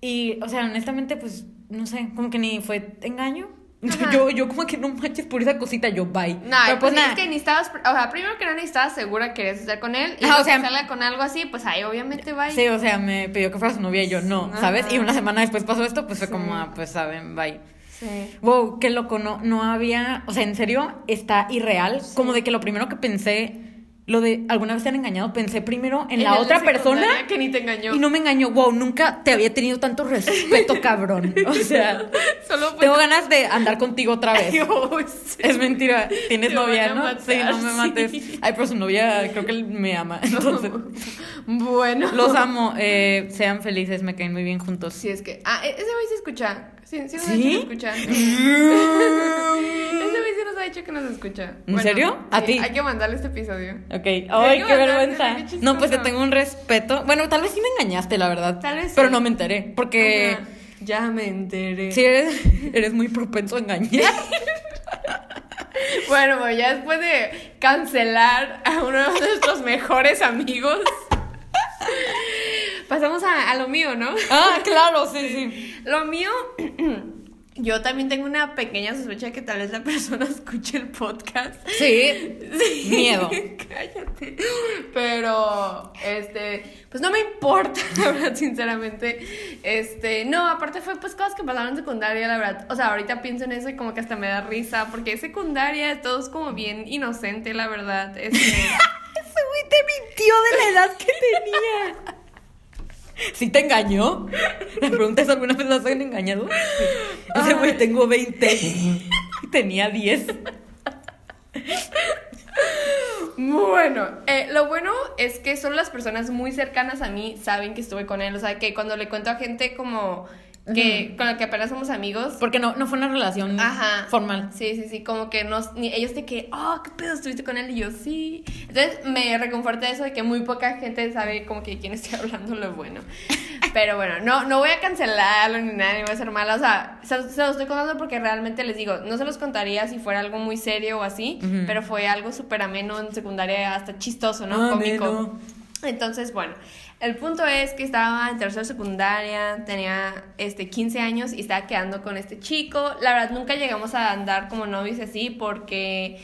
Y, o sea, honestamente, pues, no sé, como que ni fue engaño. Ajá. Yo, yo como que no manches por esa cosita, yo bye. No, Pero pues, nada. es que ni estabas, o sea, primero que no ni estabas segura que querías estar con él. Y Ajá, o sea- que salga con algo así, pues ahí obviamente va. Sí, o sea, me pidió que fuera su novia y yo no, Ajá. ¿sabes? Y una semana después pasó esto, pues fue Sí. como, ah, pues saben, bye. Sí. Wow, qué loco, no, no había, o sea, en serio, está irreal, como de que lo primero que pensé, lo de alguna vez te han engañado, pensé primero en, la otra persona que ni te engañó. y no me engañó, wow, nunca te había tenido tanto respeto, cabrón. O sea, Solo fue. tengo ganas de andar contigo otra vez. Ay, oh, sí. Es mentira, tienes Te novia, ¿no? matar, sí, no me sí. mates. Ay, pero su novia creo que él me ama, entonces... Bueno. Los amo, eh, sean felices, me caen muy bien juntos. Sí, es que. Ah, e- ese güey se escucha. Sí, sí, nos ha ¿Sí? dicho que escucha. ese güey sí nos ha dicho que nos escucha. ¿En serio? ¿A sí, ti? Hay que mandarle este episodio. Ok, ay, qué vergüenza. No, pues te tengo un respeto. Bueno, tal vez sí me engañaste, la verdad. Tal vez sí. Pero no me enteré, porque Ajá. Ya me enteré. sí eres, eres muy propenso a engañar. Bueno, pues ya después de cancelar a uno de nuestros mejores amigos, pasamos a, a lo mío, ¿no? Ah, claro, sí, sí. Lo mío, yo también tengo una pequeña sospecha de que tal vez la persona escuche el podcast. Sí. Miedo. Cállate. Pero, este, pues no me importa, la verdad, sinceramente. Este, no, aparte fue pues cosas que pasaron en secundaria, la verdad. O sea, ahorita pienso en eso y como que hasta me da risa, porque secundaria todo es como bien inocente, la verdad. Este, Ese güey te mintió de la edad que tenía. ¿Sí te engañó? La pregunta es, ¿alguna vez las han engañado? Ese güey tengo 20 y tenía 10. Bueno, eh, lo bueno es que solo las personas muy cercanas a mí saben que estuve con él. O sea, que cuando le cuento a gente como que con la que apenas somos amigos. Porque no, no fue una relación Ajá. formal. Sí, sí, sí, como que nos, ni ellos de que, oh, ¿qué pedo estuviste con él? Y yo, sí. Entonces me reconforta eso de que muy poca gente sabe como que de quién estoy hablando lo bueno. Pero bueno, no, no voy a cancelarlo ni nada, ni voy a ser mala. O sea, se, se los estoy contando porque realmente les digo, no se los contaría si fuera algo muy serio o así, pero fue algo súper ameno en secundaria, hasta chistoso, ¿no? Cómico. Ameno. Entonces, bueno, el punto es que estaba en tercero de secundaria, tenía este 15 años y estaba quedando con este chico. La verdad, nunca llegamos a andar como novios así porque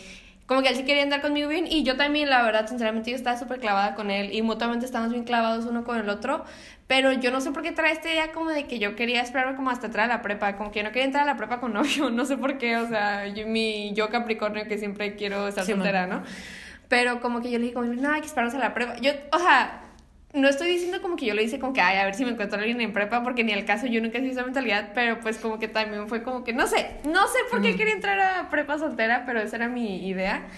como que él sí quería andar conmigo bien y yo también, la verdad, sinceramente yo estaba súper clavada con él y mutuamente estábamos bien clavados uno con el otro, pero yo no sé por qué trae esta idea como de que yo quería esperarme como hasta entrar a la prepa, como que yo no quería entrar a la prepa con novio, no sé por qué, o sea, yo, mi yo Capricornio que siempre quiero estar Sí, soltera, ¿no? Pero como que yo le dije, como, no, hay que esperarnos a la prepa. Yo, o sea, no estoy diciendo como que yo le hice como que, ay, a ver si me encuentro a alguien en prepa, porque ni al caso yo nunca he sido esa mentalidad, pero pues como que también fue como que, no sé, no sé por qué quería entrar a prepa soltera, pero esa era mi idea.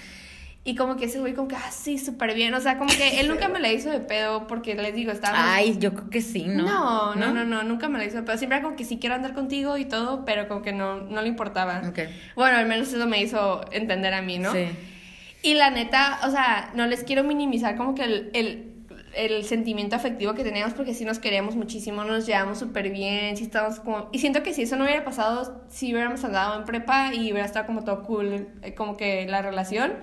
Y como que ese güey como que, ah, sí, súper bien. O sea, como que él nunca me la hizo de pedo porque les digo, estaba... Ay, yo creo que sí, ¿no? No, no, no, no, nunca me la hizo de pedo. Siempre era como que sí quiero andar contigo y todo, pero como que no, no le importaba. Ok. Bueno, al menos eso me hizo entender a mí, ¿no? Sí. Y la neta, o sea, no les quiero minimizar como que el, el, el sentimiento afectivo que teníamos porque sí nos queríamos muchísimo, nos llevamos súper bien, sí estábamos como... Y siento que si eso no hubiera pasado, si hubiéramos andado en prepa y hubiera estado como todo cool, eh, como que la relación.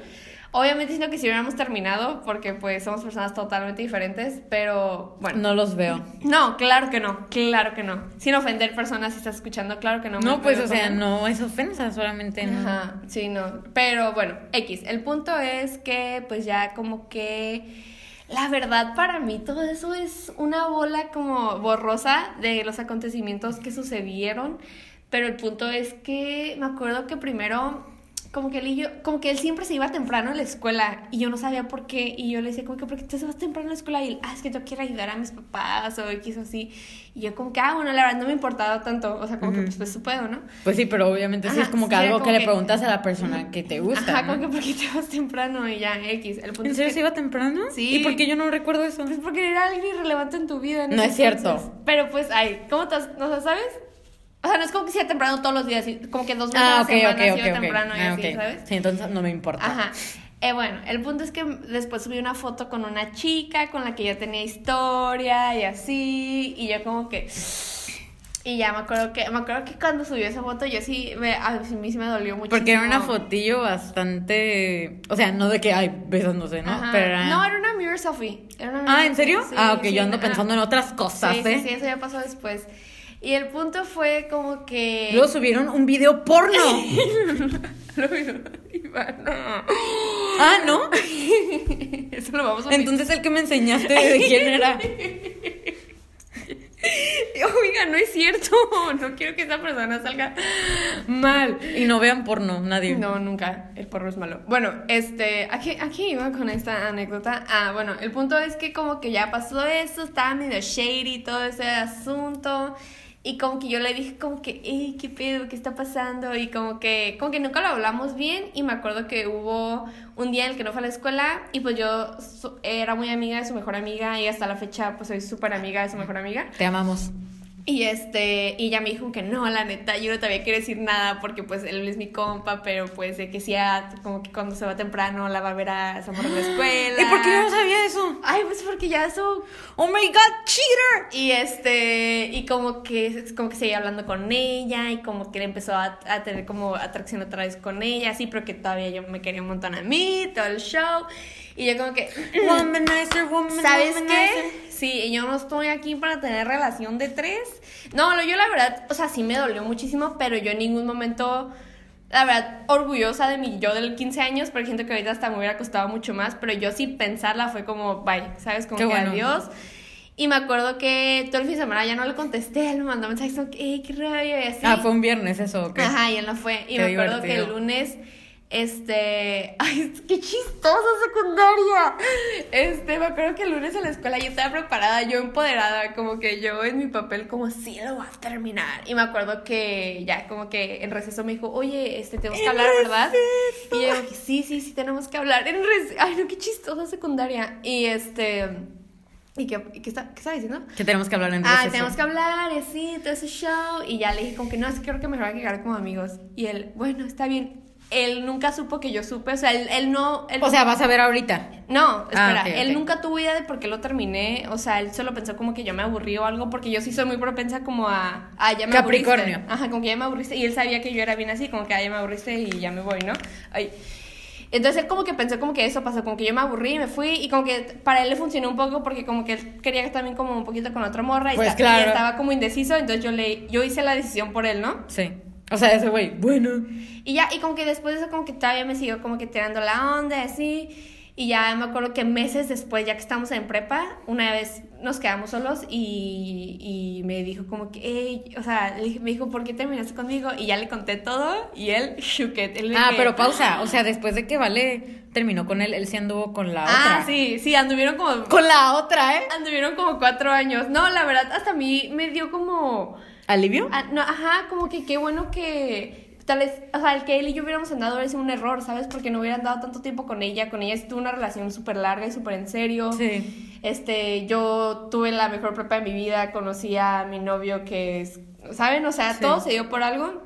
Obviamente siento que si hubiéramos terminado porque pues somos personas totalmente diferentes, pero bueno. No los veo. No, claro que no, claro que no. Sin ofender personas si estás escuchando, claro que no. No, pues, o sea, no es ofensa, solamente no. Ajá, sí, no. Pero bueno, X. El punto es que, pues ya como que. La verdad, para mí todo eso es una bola como borrosa de los acontecimientos que sucedieron. Pero el punto es que me acuerdo que primero, como que él y yo, como que él siempre se iba temprano a la escuela y yo no sabía por qué. Y yo le decía, como que, ¿por qué te vas temprano a la escuela? Y él, ah, es que yo quiero ayudar a mis papás o X o así. Y yo, como que, ah, bueno, la verdad no me importaba tanto. O sea, como que, Ujú. pues, pues sí puedo, ¿no? Pues sí, pero obviamente sí es como que sí, algo como que le que- preguntas a la persona que te gusta. Ajá, ¿no? como que porque te vas temprano y ya, X. El punto ¿En es serio que- se iba temprano? Sí. ¿Y por qué yo no recuerdo eso? Pues porque era alguien irrelevante en tu vida. No es cierto. Pero pues, ay, ¿cómo te, no sabes? O sea, no es como que sea temprano todos los días, como que dos veces Ah, a la semana temprano y Ah, así. ¿sabes? Sí, entonces no me importa. Ajá. Eh, bueno, el punto es que después subí una foto con una chica con la que yo tenía historia y así, y yo como que... Y ya me acuerdo que, me acuerdo que cuando subió esa foto yo sí, me, a mí sí me dolió mucho. Porque era una fotillo bastante. O sea, no de que, ay, besándose, ¿no? Ajá. Pero era- No, era una mirror selfie. Era una Ah, ¿en serio? selfie, ah, ok, sí, yo ando pensando en otras cosas, Sí, ¿eh? sí, sí, eso ya pasó después. Y el punto fue como que... Luego subieron un video porno. Lo vio, Iván, no. ah, ¿no? Eso lo vamos a omitir. Entonces el que me enseñaste de quién era. Oiga, no es cierto. No quiero que esa persona salga mal. Y no vean porno, nadie. No, nunca. El porro es malo. Bueno, este, aquí, aquí iba con esta anécdota. Ah, bueno, el punto es que como que ya pasó eso, estaba medio shady todo ese asunto. Y como que yo le dije como que, ey, ¿qué pedo? ¿Qué está pasando? Y como que, como que nunca lo hablamos bien. Y me acuerdo que hubo un día en el que no fue a la escuela. Y pues yo era muy amiga de su mejor amiga. Y hasta la fecha pues soy súper amiga de su mejor amiga. Te amamos. Y este, y ella me dijo que no, la neta, yo no te había querido decir nada porque pues él es mi compa, pero pues de que sí, ah, como que cuando se va temprano la va a ver a esa morra en la escuela. ¿Y por qué yo no sabía eso? Ay, pues porque ya eso Oh my god, cheater. y este, y como que, como que seguía hablando con ella, y como que él empezó a, a tener como atracción otra vez con ella, sí, pero que todavía yo me quería un montón a mí, todo el show. Y yo como que, Womanizer. ¿sabes qué? Sí, y yo no estoy aquí para tener relación de tres. No, yo la verdad, o sea, sí me dolió muchísimo, pero yo en ningún momento, la verdad, orgullosa de mi yo del 15 años, pero siento que ahorita hasta me hubiera costado mucho más, pero yo sin pensarla fue como, bye, ¿sabes? Como Qué que bueno. adiós. Y me acuerdo que todo el fin de semana ya no le contesté, él me mandó mensajes como que, "Ey, qué rabia, y así. Ah, fue un viernes eso, ok. Ajá, y él no fue. Y Qué me acuerdo que el lunes, este. Ay, qué chistosa secundaria. Este, me acuerdo que el lunes en la escuela yo estaba preparada, yo empoderada, como que yo en mi papel, como sí lo voy a terminar. Y me acuerdo que ya, como que en receso me dijo, oye, este, tenemos que hablar, ¿verdad? receso. Y yo, sí, sí, sí, tenemos que hablar. En receso. Ay, no, qué chistosa secundaria. Y este. ¿Y qué, qué, está, qué estaba diciendo? Que tenemos que hablar en Ah, receso. tenemos que hablar y así, todo ese show. Y ya le dije como que no, es que creo que mejor hay que quedar como amigos. Y él, bueno, está bien. Él nunca supo que yo supe, o sea, él, él no... él O sea, vas a ver ahorita. no, espera, Ah, ok, él nunca tuvo idea de por qué lo terminé, o sea, él solo pensó como que yo me aburrí o algo, porque yo sí soy muy propensa como a, a ya me Capricornio. aburriste. Ajá, como que ya me aburriste, y él sabía que yo era bien así, como que ah, ya me aburriste y ya me voy, ¿no? Ay. Entonces él como que pensó como que eso pasó, como que yo me aburrí y me fui, y como que para él le funcionó un poco porque como que él quería también como un poquito con otra morra, y, Pues claro. y estaba como indeciso, entonces yo le, yo hice la decisión por él, ¿no? Sí. O sea, ese güey, bueno. Y ya, y como que después de eso, como que todavía me siguió como que tirando la onda, así. Y ya me acuerdo que meses después, ya que estábamos en prepa, una vez nos quedamos solos y, y me dijo como que, hey, o sea, me dijo, ¿por qué terminaste conmigo? Y ya le conté todo y él, shook it. Él Ah, que- pero pausa. O sea, después de que Vale terminó con él, él sí anduvo con la Ah, otra. sí, sí, anduvieron como... Con la otra, ¿eh? Anduvieron como cuatro años. No, la verdad, hasta a mí me dio como... ¿Alivio? Ah, no, ajá, como que qué bueno que tal vez, o sea, el que él y yo hubiéramos andado hubiera sido un error, ¿sabes? Porque no hubieran dado tanto tiempo con ella, con ella sí tuve una relación súper larga y súper en serio. Sí. Este, yo tuve la mejor prepa de mi vida, conocí a mi novio que es, ¿saben? O sea, Sí. todo se dio por algo.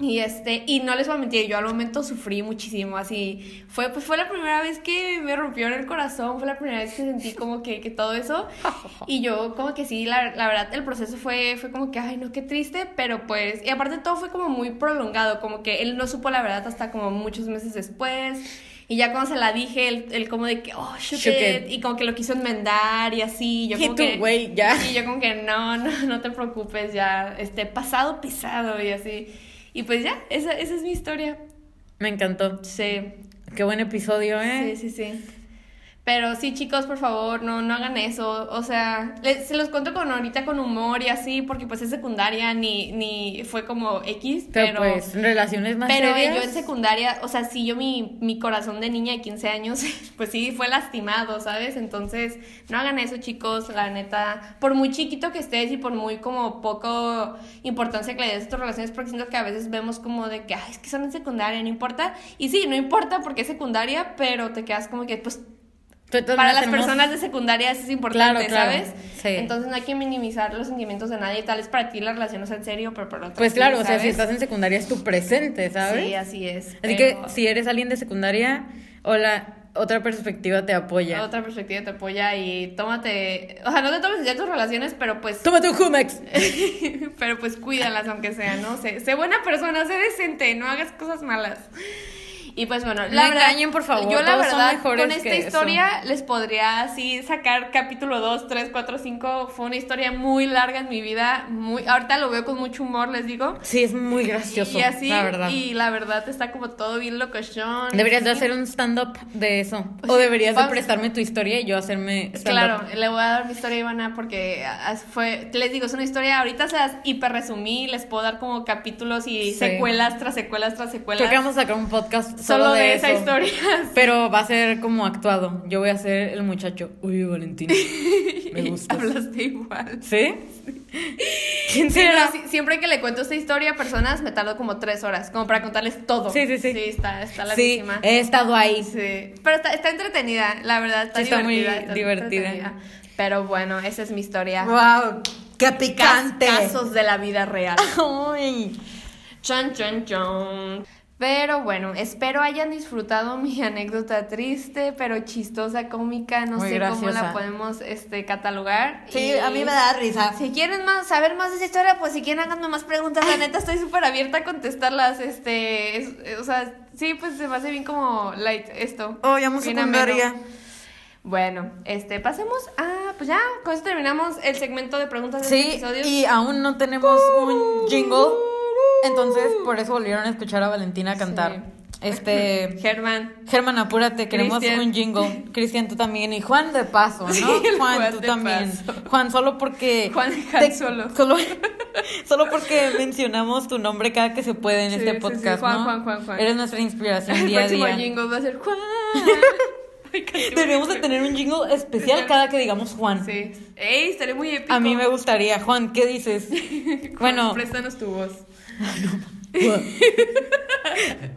Y este, y no les voy a mentir, yo al momento sufrí muchísimo, así, fue, pues fue la primera vez que me rompió en el corazón, fue la primera vez que sentí como que, que todo eso, y yo como que sí, la, la verdad, el proceso fue, fue como que, ay, no, qué triste, pero pues, y aparte todo fue como muy prolongado, como que él no supo la verdad hasta como muchos meses después, y ya cuando se la dije, él, él como de que, oh, shoot, Shook it", it. y como que lo quiso enmendar y así, yo Y como que... güey, ya. Y yo como que no, no, no te preocupes, ya, este, pasado, pisado y así. Y pues ya, esa, esa es mi historia. Me encantó. Sí, Qué buen episodio, ¿eh? sí, sí, sí. Pero sí, chicos, por favor, no, no hagan eso. O sea, les- se los cuento con ahorita con humor y así, porque pues es secundaria, ni, ni fue como X, Pero, pero... pues, relaciones más Pero serias. yo en secundaria, o sea, sí, yo mi, mi corazón de niña de 15 años, pues sí, fue lastimado, ¿sabes? Entonces, no hagan eso, chicos, la neta. Por muy chiquito que estés y por muy como poco importancia que le des a tus relaciones, porque siento que a veces vemos como de que, ay, es que son en secundaria, no importa. Y sí, no importa porque es secundaria, pero te quedas como que, pues, Para las tenemos- personas de secundaria eso es importante, Claro, claro. ¿sabes? Sí. Entonces no hay que minimizar los sentimientos de nadie. Tal vez para ti la relación sea en serio, pero para otros Pues claro, o sea, si estás en secundaria es tu presente, ¿sabes? Sí, así es. Así pero que si eres alguien de secundaria, hola, otra perspectiva te apoya. Otra perspectiva te apoya y tómate. O sea, no te tomes serio tus relaciones, pero pues. Tómate un Jumex. pero pues cuídalas, aunque sea, ¿no? Sé, sé buena persona, sé decente, no hagas cosas malas. Y pues bueno, No la verdad, engañen, por favor, Yo la verdad, con esta eso. historia les podría así sacar capítulo 2, 3, 4, 5. Fue una historia muy larga en mi vida. Muy, ahorita lo veo con mucho humor, les digo. Sí, es muy gracioso, y así, la verdad. y la verdad está como todo bien locochón. Deberías de hacer un stand-up de eso. O deberías de prestarme tu historia y yo hacerme. Claro, le voy a dar mi historia a Ivana porque fue, les digo, es una historia, ahorita se las hiper resumí, les puedo dar como capítulos y Sí. secuelas tras secuelas tras secuelas. Creo que vamos a sacar un podcast solo, solo, de, esa historia. Pero va a ser como actuado. Yo voy a ser el muchacho. Uy, Valentina. Me gusta. Hablaste igual. ¿Sí? ¿Quién Sí, será? no, siempre que le cuento esta historia a personas me tardo como tres horas, como para contarles todo. Sí, sí, sí. Sí, está, está Sí, larguísima. he estado ahí. Sí, pero está, está entretenida, la verdad, está está muy divertida. Pero bueno, esa es mi historia. Wow, ¡Qué picante! Casos de la vida real. Ay. Chan, chan, chan. Pero bueno, espero hayan disfrutado mi anécdota triste, pero chistosa, cómica, no Muy sé cómo la podemos este, catalogar. Sí, Y a mí me da risa. Si quieren más, saber más de esa historia, pues si quieren háganme más preguntas, la neta estoy súper abierta a contestarlas, este, es- eh, o sea, sí, pues se me hace bien como light esto. Oh, ya secundaria. Bueno, este, pasemos a, pues ya, con eso terminamos el segmento de preguntas de este Sí, episodio. y aún no tenemos un jingle. Entonces, por eso volvieron a escuchar a Valentina cantar. Sí. Este. Germán. Germán, apúrate, queremos Cristian. un jingle. Cristian, tú también. Y Juan de paso, ¿no? Sí, el Juan, Juan tú también. paso. Juan, solo porque. Juan Han Solo. Solo, solo porque mencionamos tu nombre cada que se puede en Sí, este podcast, Juan, ¿no? Juan, Juan, Juan. Eres nuestra inspiración El día a próximo día. jingle va a ser Juan. Deberíamos de tener un jingle especial cada que digamos Juan. Sí. Ey, estaría muy épico. A mí me gustaría. Juan, ¿qué dices? Juan, bueno, Préstanos tu voz. Juan.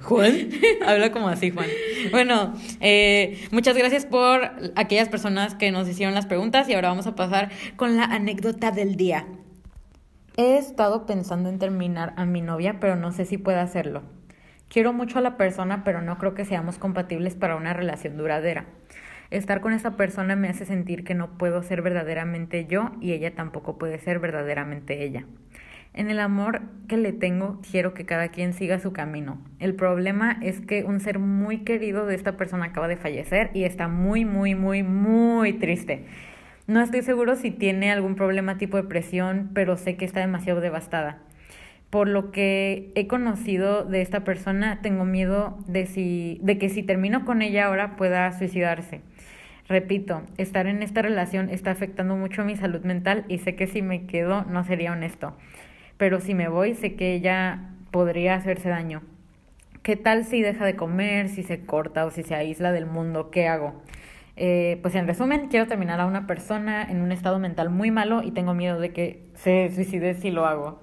Juan. Habla como así, Juan. Bueno, eh, muchas gracias por aquellas personas que nos hicieron las preguntas y ahora vamos a pasar con la anécdota del día. He estado pensando en terminar a mi novia, pero no sé si puedo hacerlo. Quiero mucho a la persona, pero no creo que seamos compatibles para una relación duradera. Estar con esa persona me hace sentir que no puedo ser verdaderamente yo y ella tampoco puede ser verdaderamente ella. En el amor que le tengo, quiero que cada quien siga su camino. El problema es que un ser muy querido de esta persona acaba de fallecer y está muy, muy, muy, muy triste. No estoy seguro si tiene algún problema tipo depresión, pero sé que está demasiado devastada. Por lo que he conocido de esta persona, tengo miedo de, si, de que si termino con ella ahora pueda suicidarse. Repito, estar en esta relación está afectando mucho mi salud mental y sé que si me quedo no sería honesto. Pero si me voy, sé que ella podría hacerse daño. ¿Qué tal si deja de comer, si se corta o si se aísla del mundo? ¿Qué hago? Eh, pues en resumen, quiero terminar a una persona en un estado mental muy malo y tengo miedo de que se suicide si lo hago.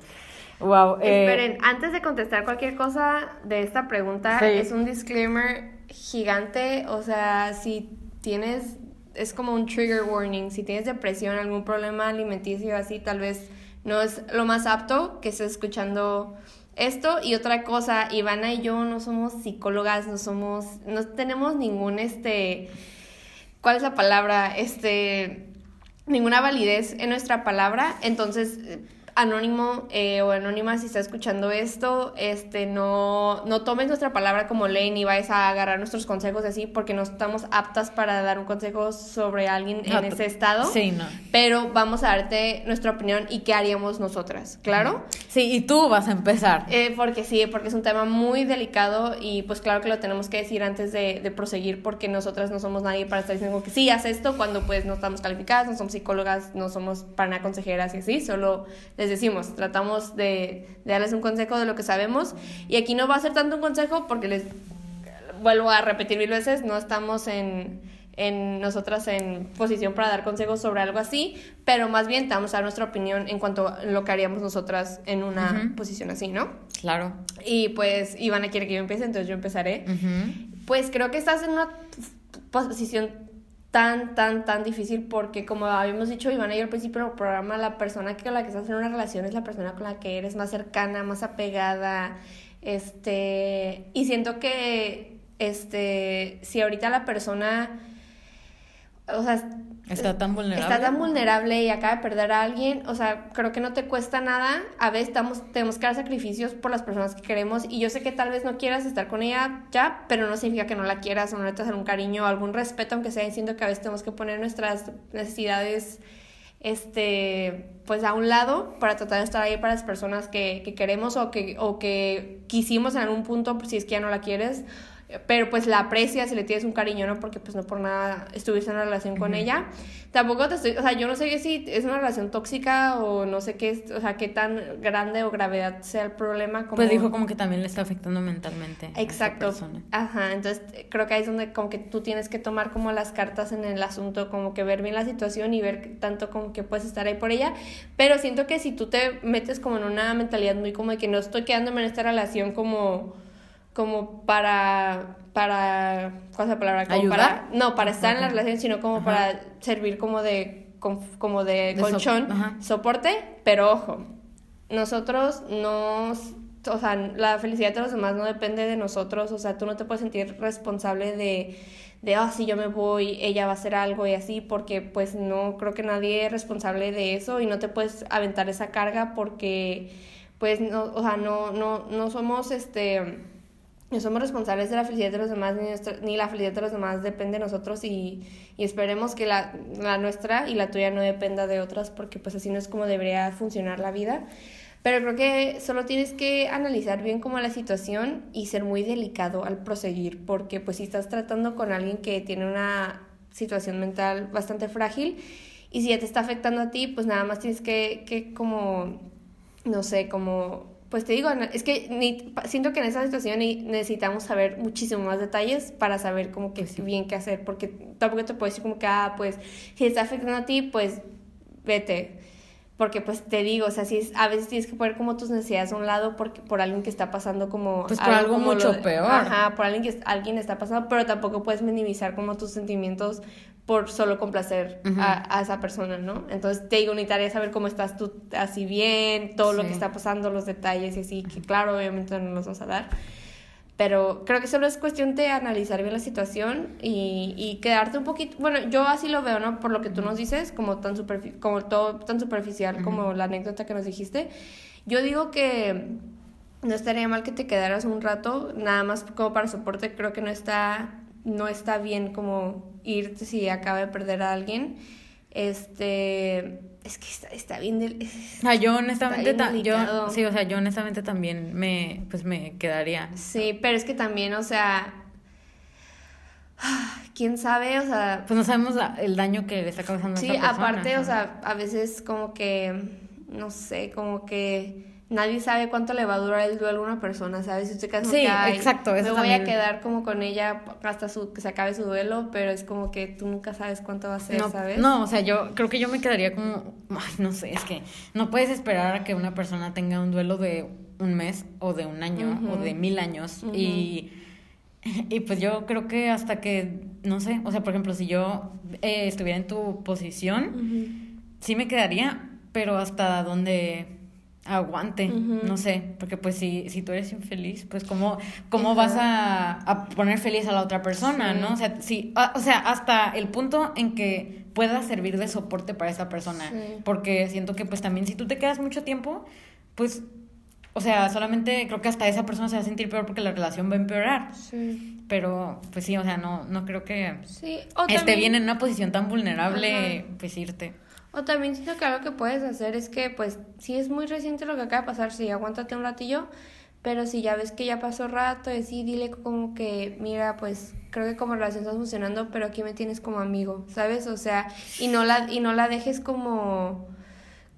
Wow. eh, Esperen, antes de contestar cualquier cosa de esta pregunta, Sí. es un disclaimer gigante. O sea, si tienes, es como un trigger warning. Si tienes depresión, algún problema alimenticio así, tal vez no es lo más apto que estés escuchando esto. Y otra cosa, Ivana y yo no somos psicólogas, no somos, no tenemos ningún este, ¿cuál es la palabra? Este, ninguna validez en nuestra palabra, entonces anónimo eh, o anónima si está escuchando esto, este no no tomes nuestra palabra como ley ni vayas a agarrar nuestros consejos así porque no estamos aptas para dar un consejo sobre alguien no, en ese estado. Sí, no. Pero vamos a darte nuestra opinión y qué haríamos nosotras, ¿claro? Sí, y tú vas a empezar. Eh, porque sí, porque es un tema muy delicado y pues claro que lo tenemos que decir antes de, de proseguir porque nosotras no somos nadie para estar diciendo que sí, haz esto cuando pues no estamos calificadas, no somos psicólogas, no somos para nada consejeras y así, solo les decimos, tratamos de, de darles un consejo de lo que sabemos y aquí no va a ser tanto un consejo porque les vuelvo a repetir mil veces, no estamos en, en nosotras en posición para dar consejos sobre algo así, pero más bien te vamos a dar nuestra opinión en cuanto a lo que haríamos nosotras en una posición así, ¿no? Claro. Y pues Ivana quiere que yo empiece, entonces yo empezaré. Pues creo que estás en una posición tan, tan, tan difícil porque como habíamos dicho Ivana y yo al principio del programa, la persona con la que estás en una relación es la persona con la que eres más cercana, más apegada, este, y siento que, este, si ahorita la persona, o sea, Está tan vulnerable. Está tan vulnerable y acaba de perder a alguien, o sea, creo que no te cuesta nada. A veces estamos, tenemos que dar sacrificios por las personas que queremos y yo sé que tal vez no quieras estar con ella ya, pero no significa que no la quieras o no le tratas un cariño o algún respeto, aunque sea diciendo que a veces tenemos que poner nuestras necesidades este pues a un lado para tratar de estar ahí para las personas que, que queremos o que, o que quisimos en algún punto, si es que ya no la quieres, pero pues la aprecias y le tienes un cariño, ¿no? Porque pues no por nada estuviste en una relación con ella. Tampoco te estoy, o sea, yo no sé si es una relación tóxica o no sé qué es, o sea, qué tan grande o gravedad sea el problema. Como... Pues dijo como que también le está afectando mentalmente. a esta Exacto. persona. Ajá, entonces creo que ahí es donde como que tú tienes que tomar como las cartas en el asunto, como que ver bien la situación y ver tanto como que puedes estar ahí por ella, pero siento que si tú te metes como en una mentalidad muy como de que no estoy quedándome en esta relación como como para para ¿cuál es la palabra? Como ¿Ayudar? para no, para estar en la relación, sino como Ajá. para servir como de como de, De colchón, soporte, pero ojo, nosotros no, o sea, la felicidad de los demás no depende de nosotros, o sea, tú no te puedes sentir responsable de, de, ah, si yo me voy, ella va a hacer algo y así, porque pues no creo que nadie es responsable de eso y no te puedes aventar esa carga porque, pues, no, o sea, no, no, no somos, este, no somos responsables de la felicidad de los demás, ni, la felicidad de los demás depende de nosotros y, y esperemos que la, la nuestra y la tuya no dependa de otras porque pues así no es como debería funcionar la vida. Pero creo que solo tienes que analizar bien como la situación y ser muy delicado al proseguir porque pues si estás tratando con alguien que tiene una situación mental bastante frágil y si ya te está afectando a ti, pues nada más tienes que, que como no sé, como, pues te digo, es que ni- siento que en esa situación necesitamos saber muchísimo más detalles para saber como que bien qué hacer, porque tampoco te puedo decir como que, ah, pues, si está afectando a ti, pues, vete. Porque pues te digo, o sea, si es, a veces tienes que poner como tus necesidades a un lado porque, por alguien que está pasando como... Pues por algo mucho de- peor. Ajá, por alguien que alguien está pasando, pero tampoco puedes minimizar como tus sentimientos por solo complacer Ujú. a, a esa persona, ¿no? Entonces te digo, necesitaría saber cómo estás tú así bien, todo lo Sí. que está pasando, los detalles y así, que claro, obviamente no los vamos a dar. Pero creo que solo es cuestión de analizar bien la situación y, y quedarte un poquito, bueno, yo así lo veo, ¿no? Por lo que tú nos dices, como tan, superfi- como todo tan superficial como la anécdota que nos dijiste. Yo digo que no estaría mal que te quedaras un rato, nada más como para soporte, creo que no está, no está bien como irte si acaba de perder a alguien. Este, es que está, está bien, del- O sea, yo honestamente, yo, sí, o sea, yo honestamente también me, pues me quedaría. Sí, pero es que también, o sea, quién sabe, o sea, Pues no sabemos el daño que le está causando a sí, esa persona. aparte, o sea, a veces como que, no sé, como que nadie sabe cuánto le va a durar el duelo a una persona, ¿sabes? Si usted como Sí, que, "Ay, exacto, Me eso voy a quedar como con ella hasta su, que se acabe su duelo, pero es como que tú nunca sabes cuánto va a ser, no, ¿sabes? no, o sea, yo creo que yo me quedaría como, ay, no sé, es que no puedes esperar a que una persona tenga un duelo de un mes o de un año o de mil años y, y pues yo creo que hasta que, no sé, o sea, por ejemplo, si yo eh, estuviera en tu posición, sí me quedaría, pero hasta donde aguante, no sé, porque pues si, si tú eres infeliz, pues cómo, cómo vas a, a poner feliz a la otra persona, Sí. ¿no? O sea, sí, ah, o sea, hasta el punto en que pueda servir de soporte para esa persona, Sí. porque siento que pues también si tú te quedas mucho tiempo, pues, o sea, solamente creo que hasta esa persona se va a sentir peor porque la relación va a empeorar, Sí. pero pues sí, o sea, no, no creo que Sí, esté también- bien en una posición tan vulnerable, Ajá. pues irte. O también siento que algo que puedes hacer es que, pues, si es muy reciente lo que acaba de pasar, sí, aguántate un ratillo, pero si ya ves que ya pasó rato, y sí, dile como que, mira, pues, creo que como relación está funcionando, pero aquí me tienes como amigo, ¿sabes? O sea, y no la, y no la dejes como,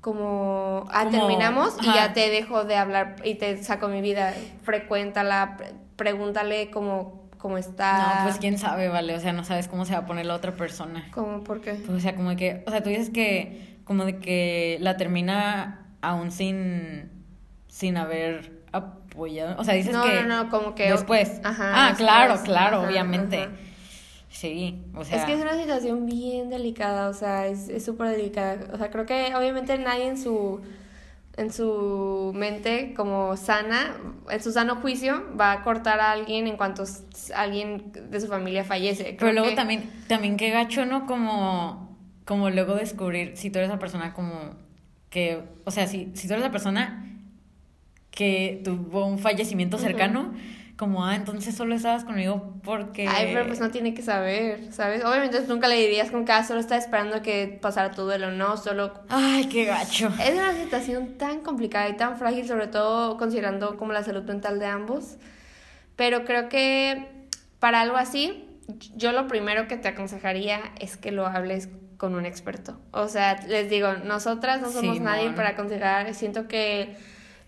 como, ah, Como- terminamos y ya te dejo de hablar y te saco mi vida, frecuéntala, pre- pregúntale cómo, cómo está. No, pues quién sabe, vale, o sea, no sabes cómo se va a poner la otra persona. ¿Cómo? ¿Por qué? Pues, o sea, como de que, o sea, tú dices que, como de que la termina aún sin, sin haber apoyado, o sea, dices no, que no, no, como que... después. Ajá, ah, después. claro, claro, Ajá, obviamente. ajá. Sí, o sea. es que es una situación bien delicada, o sea, es es súper delicada. O sea, creo que obviamente nadie en su en su mente como sana, en su sano juicio, va a cortar a alguien en cuanto alguien de su familia fallece. Pero luego que- también, también qué gacho, ¿no? Como, como luego descubrir si tú eres la persona como que, o sea, si, si tú eres la persona que tuvo un fallecimiento cercano, como, ah, entonces solo estabas conmigo porque... Ay, pero pues no tiene que saber, ¿sabes? Obviamente nunca le dirías que ah, solo está esperando que pasara tu duelo, no, solo Ay, qué gacho. Es una situación tan complicada y tan frágil, sobre todo considerando como la salud mental de ambos. Pero creo que para algo así, yo lo primero que te aconsejaría es que lo hables con un experto. O sea, les digo, nosotras no somos nadie para aconsejar. Siento que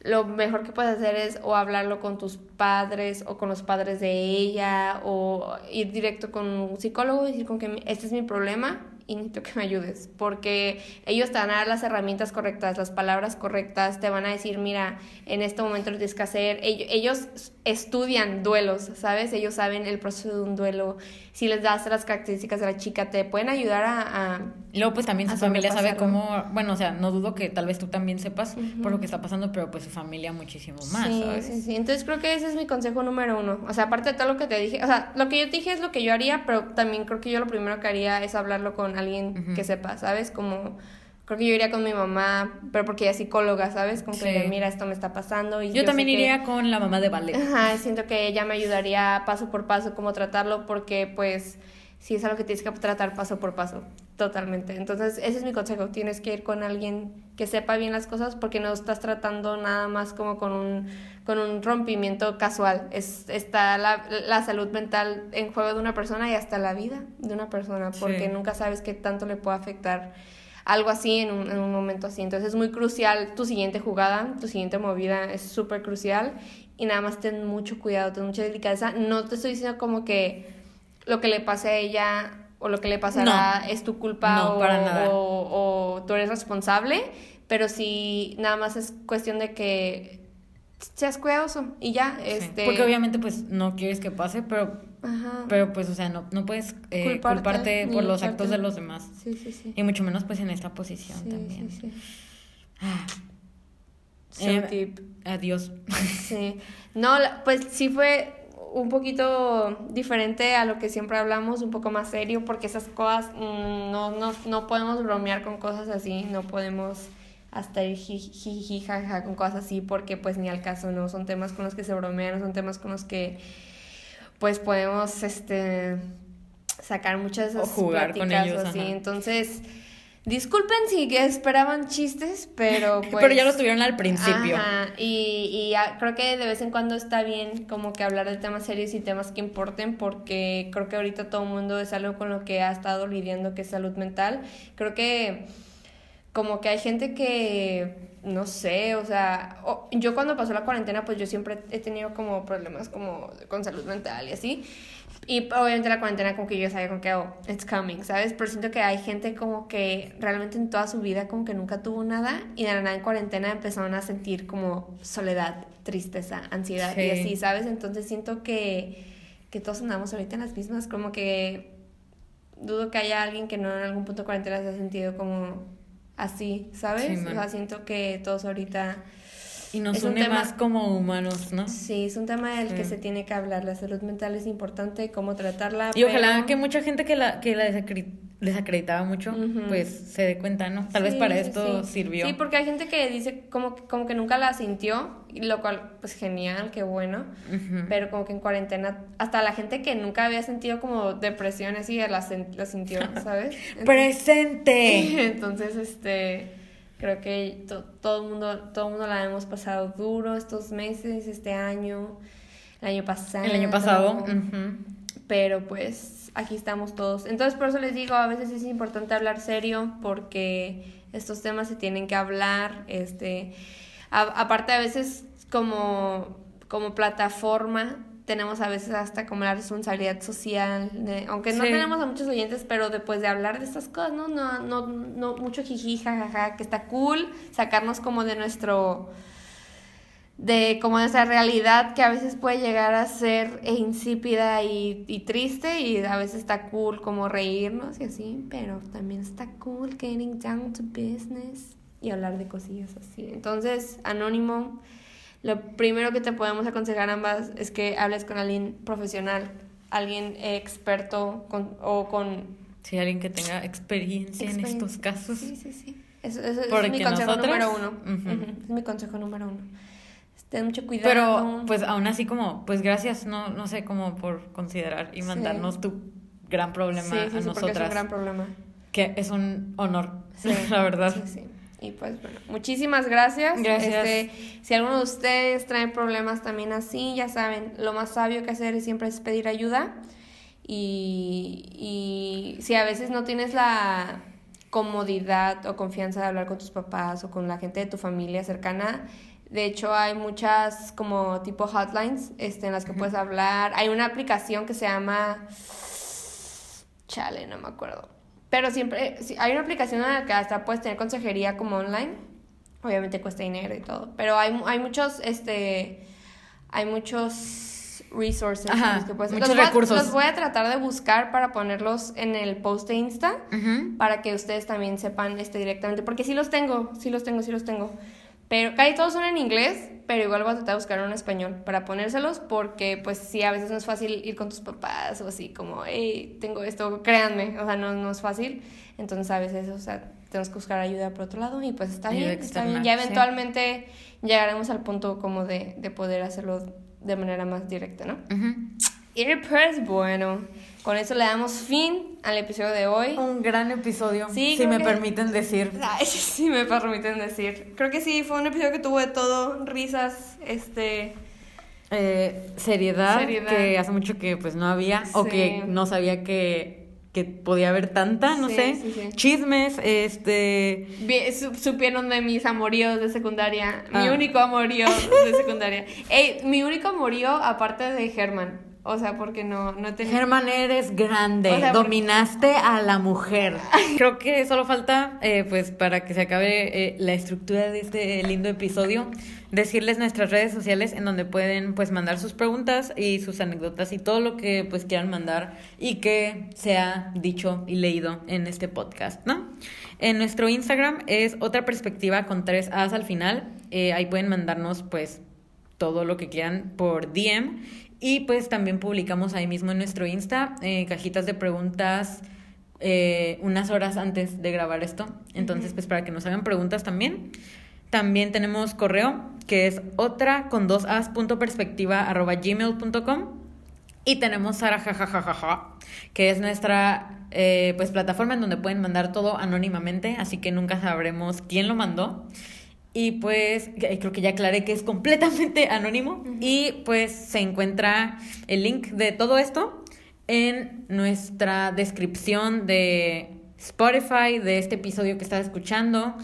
lo mejor que puedes hacer es o hablarlo con tus padres o con los padres de ella o ir directo con un psicólogo y decir con que este es mi problema y necesito que me ayudes porque ellos te van a dar las herramientas correctas, las palabras correctas, te van a decir, mira, en este momento lo tienes que hacer. Ellos, ellos estudian duelos, ¿sabes? Ellos saben el proceso de un duelo. Si les das las características de la chica, te pueden ayudar a... luego pues también su familia sabe cómo, bueno, o sea, no dudo que tal vez tú también sepas por lo que está pasando, pero pues su familia muchísimo más, sí, Sí, sí, entonces creo que ese es mi consejo número uno. O sea, aparte de todo lo que te dije, o sea, lo que yo te dije es lo que yo haría, pero también creo que yo lo primero que haría es hablarlo con alguien que sepa, ¿sabes? Como creo que yo iría con mi mamá, pero porque ella es psicóloga, ¿sabes? Como que, mira, esto me está pasando. Y yo, también iría con la mamá de Vale. Ajá, siento que ella me ayudaría paso por paso cómo tratarlo, porque pues sí es algo que tienes que tratar paso por paso, totalmente. Entonces, ese es mi consejo, tienes que ir con alguien que sepa bien las cosas porque no estás tratando nada más como con un, con un rompimiento casual. Es, está la, la salud mental en juego de una persona y hasta la vida de una persona, porque nunca sabes qué tanto le puede afectar algo así en un, en un momento así. Entonces es muy crucial tu siguiente jugada, tu siguiente movida es súper crucial y nada más ten mucho cuidado, ten mucha delicadeza. No te estoy diciendo como que lo que le pase a ella o lo que le pasará es tu culpa o, o, o, tú eres responsable, pero sí nada más es cuestión de que seas cuidadoso y ya. Este... Porque obviamente pues no quieres que pase, pero pero pues, o sea, no, no puedes eh, culparte, por los actos de los demás. Sí, sí, sí. Y mucho menos pues en esta posición también. Sí, sí. Ah. Eh, adiós. Sí. No, pues sí fue un poquito diferente a lo que siempre hablamos, un poco más serio, porque esas cosas mm, no, no, no podemos bromear con cosas así, no podemos hasta ir jiji, jaja con cosas así, porque pues ni al caso, no son temas con los que se bromean, son temas con los que pues podemos este sacar muchas de esas jugar con ellos, así. Entonces, disculpen si esperaban chistes, pero pues... pero ya lo tuvieron al principio. Ajá, y, y creo que de vez en cuando está bien como que hablar de temas serios y temas que importen, porque creo que ahorita todo el mundo es algo con lo que ha estado lidiando, que es salud mental. Creo que como que hay gente que no sé, o sea, yo cuando pasó la cuarentena, pues yo siempre he tenido como problemas como con salud mental y así. Y obviamente la cuarentena como que yo sabía como que, oh, it's coming, ¿sabes? Pero siento que hay gente como que realmente en toda su vida como que nunca tuvo nada y de la nada en cuarentena empezaron a sentir como soledad, tristeza, ansiedad y así, ¿sabes? Entonces siento que, que todos andamos ahorita en las mismas, como que dudo que haya alguien que no en algún punto de cuarentena se ha sentido como así, ¿sabes? o sea, siento que todos ahorita... Y nos une más como humanos, ¿no? Sí, es un tema del que se tiene que hablar. La salud mental es importante, cómo tratarla. Y ojalá que mucha gente que la, que la desacreditaba mucho, pues se dé cuenta, ¿no? Tal vez para esto sirvió. Sí, porque hay gente que dice como, como que nunca la sintió, lo cual, pues genial, qué bueno. Pero como que en cuarentena, hasta la gente que nunca había sentido como depresión así, la, la sintió, ¿sabes? ¡Presente! Entonces, este creo que todo el mundo todo mundo la hemos pasado duro estos meses este año el año pasado el año pasado pero pues aquí estamos todos. Entonces por eso les digo, a veces es importante hablar serio porque estos temas se tienen que hablar, este, aparte a veces como, como plataforma tenemos a veces hasta como la responsabilidad social, aunque no tenemos a muchos oyentes, pero después de hablar de estas cosas, ¿no? No, no, no mucho jiji, jajaja, que está cool, sacarnos como de nuestro de como esa realidad que a veces puede llegar a ser insípida y, y, triste y a veces está cool como reírnos y así, pero también está cool getting down to business y hablar de cosillas así. Entonces, anónimo, lo primero que te podemos aconsejar ambas es que hables con alguien profesional, alguien experto con, o con... Sí, alguien que tenga experiencia, en estos casos. Sí, sí, sí. Eso, es mi consejo número uno. Es mi consejo número uno ten mucho cuidado. Pero, pues, aún así, como, pues, gracias, no, no sé, como por considerar y mandarnos tu gran problema sí, sí, a sí, nosotras. es un gran problema. Que es un honor, la verdad. Sí, sí. Y pues bueno, muchísimas gracias. Gracias. Este, si alguno de ustedes trae problemas también así, ya saben, lo más sabio que hacer siempre es pedir ayuda. Y, y si a veces no tienes la comodidad o confianza de hablar con tus papás o con la gente de tu familia cercana, de hecho, hay muchas como tipo hotlines este, en las que puedes hablar. Hay una aplicación que se llama... Chale, no me acuerdo. Pero siempre, hay una aplicación en la que hasta puedes tener consejería como online. Obviamente cuesta dinero y todo. Pero hay, hay muchos, este... hay muchos resources Ajá, los que puedes- muchos los voy a- recursos. los voy a tratar de buscar para ponerlos en el post de Insta para que ustedes también sepan este directamente, porque sí los tengo, sí los tengo, sí los tengo. Pero casi todos son en inglés, pero igual voy a tratar de buscar uno en español para ponérselos porque pues sí, a veces no es fácil ir con tus papás o así como, hey, tengo esto, créanme, o sea, no, no es fácil. Entonces a veces, o sea, tenemos que buscar ayuda por otro lado y pues está bien, está bien. Ya sí. eventualmente llegaremos al punto como de, de poder hacerlo de manera más directa, ¿no? Y pues bueno, con eso le damos fin al episodio de hoy. Un gran episodio, Sí, si me que- permiten decir. Ay, sí me permiten decir. Creo que sí, fue un episodio que tuvo de todo, risas, este... Eh, seriedad, Seriedad. que hace mucho que pues no había, o que no sabía que, que podía haber tanta, no Sí, sé. sí, sí. Chismes, este. supieron de mis amoríos de secundaria. Mi Ah. único amorío de secundaria. Ey, mi único amorío aparte de Germán. O sea, porque no, no tenía... Germán, eres grande, O sea, porque- dominaste a la mujer. Creo que solo falta, eh, pues, para que se acabe eh, la estructura de este lindo episodio, decirles nuestras redes sociales en donde pueden, pues, mandar sus preguntas y sus anécdotas y todo lo que, pues, quieran mandar y que sea dicho y leído en este podcast, ¿no? En nuestro Instagram es otra perspectiva con tres A's al final. Eh, ahí pueden mandarnos, pues, todo lo que quieran por DM. Y pues también publicamos ahí mismo en nuestro Insta eh, cajitas de preguntas eh, unas horas antes de grabar esto. Entonces, pues para que nos hagan preguntas también. También tenemos correo que es otra con dos as punto perspectiva arroba gmail punto com. Y tenemos Sara jajajajaja, que es nuestra eh, pues plataforma en donde pueden mandar todo anónimamente, así que nunca sabremos quién lo mandó. Y pues creo que ya aclaré que es completamente anónimo. Y pues se encuentra el link de todo esto en nuestra descripción de Spotify, de este episodio que estás escuchando.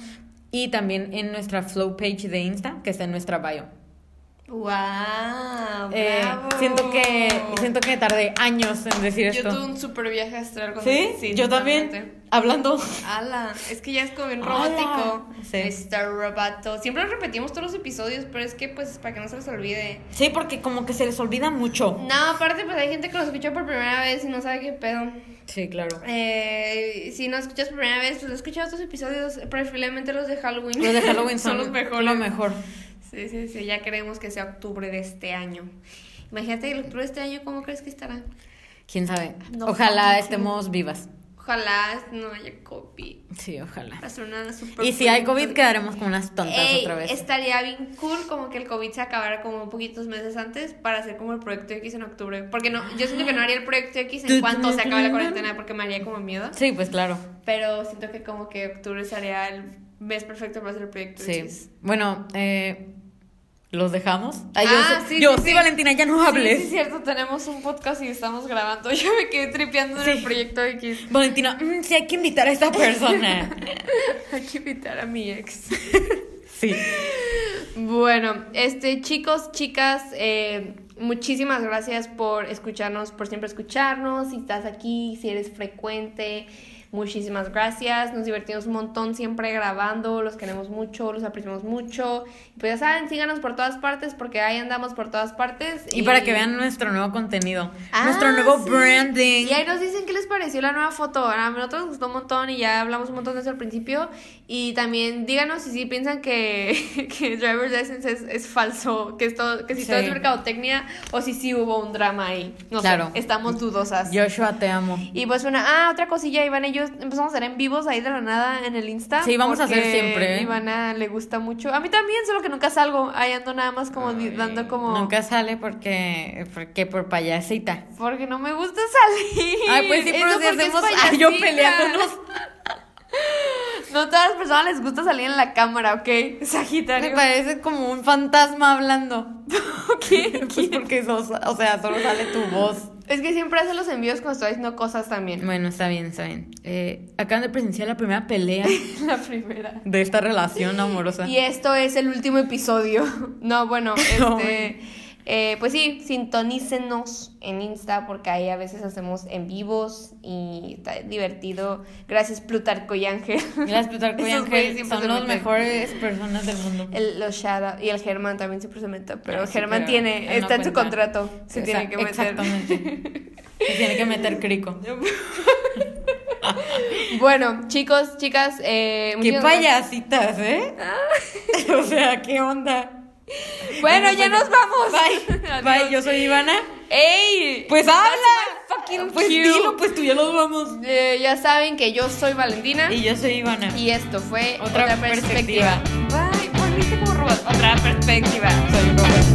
Y también en nuestra flow page de Insta, que está en nuestra bio. ¡Wow! Eh, bravo. siento que siento que tardé años en decir Yo esto. tuve un super viaje astral cuando ¿Sí? yo también. Hablando. Ala, es que ya es como bien robótico. Sí. Está roboto. Siempre repetimos todos los episodios, pero es que pues es para que no se les olvide. Sí, porque como que se les olvida mucho. No, aparte pues hay gente que lo escuchó por primera vez y no sabe qué pedo. Sí, claro. Eh, si no escuchas por primera vez, pues escucha otros episodios, preferiblemente los de Halloween. Los de Halloween son son los mejores. Lo mejor. Sí, sí, sí, ya queremos que sea octubre de este año. Imagínate el octubre de este año, ¿cómo crees que estará? ¿Quién sabe? No, ojalá sí. estemos vivas. Ojalá no haya COVID. Sí, ojalá. Y si hay. COVID, quedaremos como unas tontas Ey, otra vez. Estaría bien cool como que el COVID se acabara como poquitos meses antes para hacer como el proyecto X en octubre. Porque no, yo siento que no haría el proyecto X en cuanto se acabe la cuarentena porque me haría como miedo. Sí, pues claro. Pero siento que como que octubre sería el mes perfecto para hacer el proyecto Sí. X. Bueno, eh, ¿los dejamos? Ay, Ah, yo, sí, yo, sí. Valentina, ya no hables. Sí, sí, es cierto, tenemos un podcast y estamos grabando. Yo me quedé tripeando en el proyecto X. Valentina, mm, sí hay que invitar a esta persona. Hay que invitar a mi ex. sí. Bueno, este, chicos, chicas, eh, muchísimas gracias por escucharnos, por siempre escucharnos. Si estás aquí, si eres frecuente, muchísimas gracias. Nos divertimos un montón siempre grabando, los queremos mucho, los apreciamos mucho. Y pues ya saben, síganos por todas partes porque ahí andamos por todas partes. Y para que vean nuestro nuevo contenido, Ah, nuestro nuevo sí. branding. Y ahí nos dicen qué les pareció la nueva foto. A nosotros nos gustó un montón y ya hablamos un montón de eso al principio. Y también díganos si sí piensan que, que Driver's License es, es falso, que, esto, que si todo es mercadotecnia o si sí hubo un drama ahí. No Claro. sé, estamos dudosas. Joshua, te amo. Y pues una, ah, otra cosilla, Ivana y yo empezamos a hacer en vivos ahí de la nada en el Insta. Sí, vamos a hacer siempre, ¿eh? Ivana le gusta mucho. A mí también, solo que nunca salgo. Ahí ando nada más como dando como... Nunca sale porque, porque por payasita. Porque no me gusta salir. Ay, pues sí, pero si hacemos ay, yo peleándonos. No todas las personas les gusta salir en la cámara, ¿ok? Me Sagitario. parece como un fantasma hablando. ¿Qué? Pues porque sos- o sea, solo sale tu voz. Es que siempre hace los envíos cuando estoy haciendo cosas también. Bueno, está bien, está bien. Eh, acaban de presenciar la primera pelea La primera. de esta relación amorosa. Y esto es el último episodio. No, bueno, No. este. Eh, pues sí, sintonícenos en Insta porque ahí a veces hacemos en vivos y está divertido. Gracias Plutarco y Ángel. Gracias Plutarco y Ángel. Son los mejores personas del mundo. El, los out- y el Germán también siempre se mete, pero Ah, sí, Germán tiene, no está en su contrato, se tiene que meter. Exactamente. Se tiene que meter crico. Bueno, chicos, chicas, eh, Qué payasitas, ¿eh? o sea, ¿qué onda? Bueno, ya nos vamos. Bye. Adiós. Bye, yo soy Ivana. ¡Ey! Pues habla. Pues cue. dilo, pues tú ya nos vamos. Eh, ya saben que yo soy Valentina Y yo soy Ivana. y esto fue Otra otra, perspectiva. perspectiva. Bye, volviste como robot. Otra perspectiva. Soy Robert.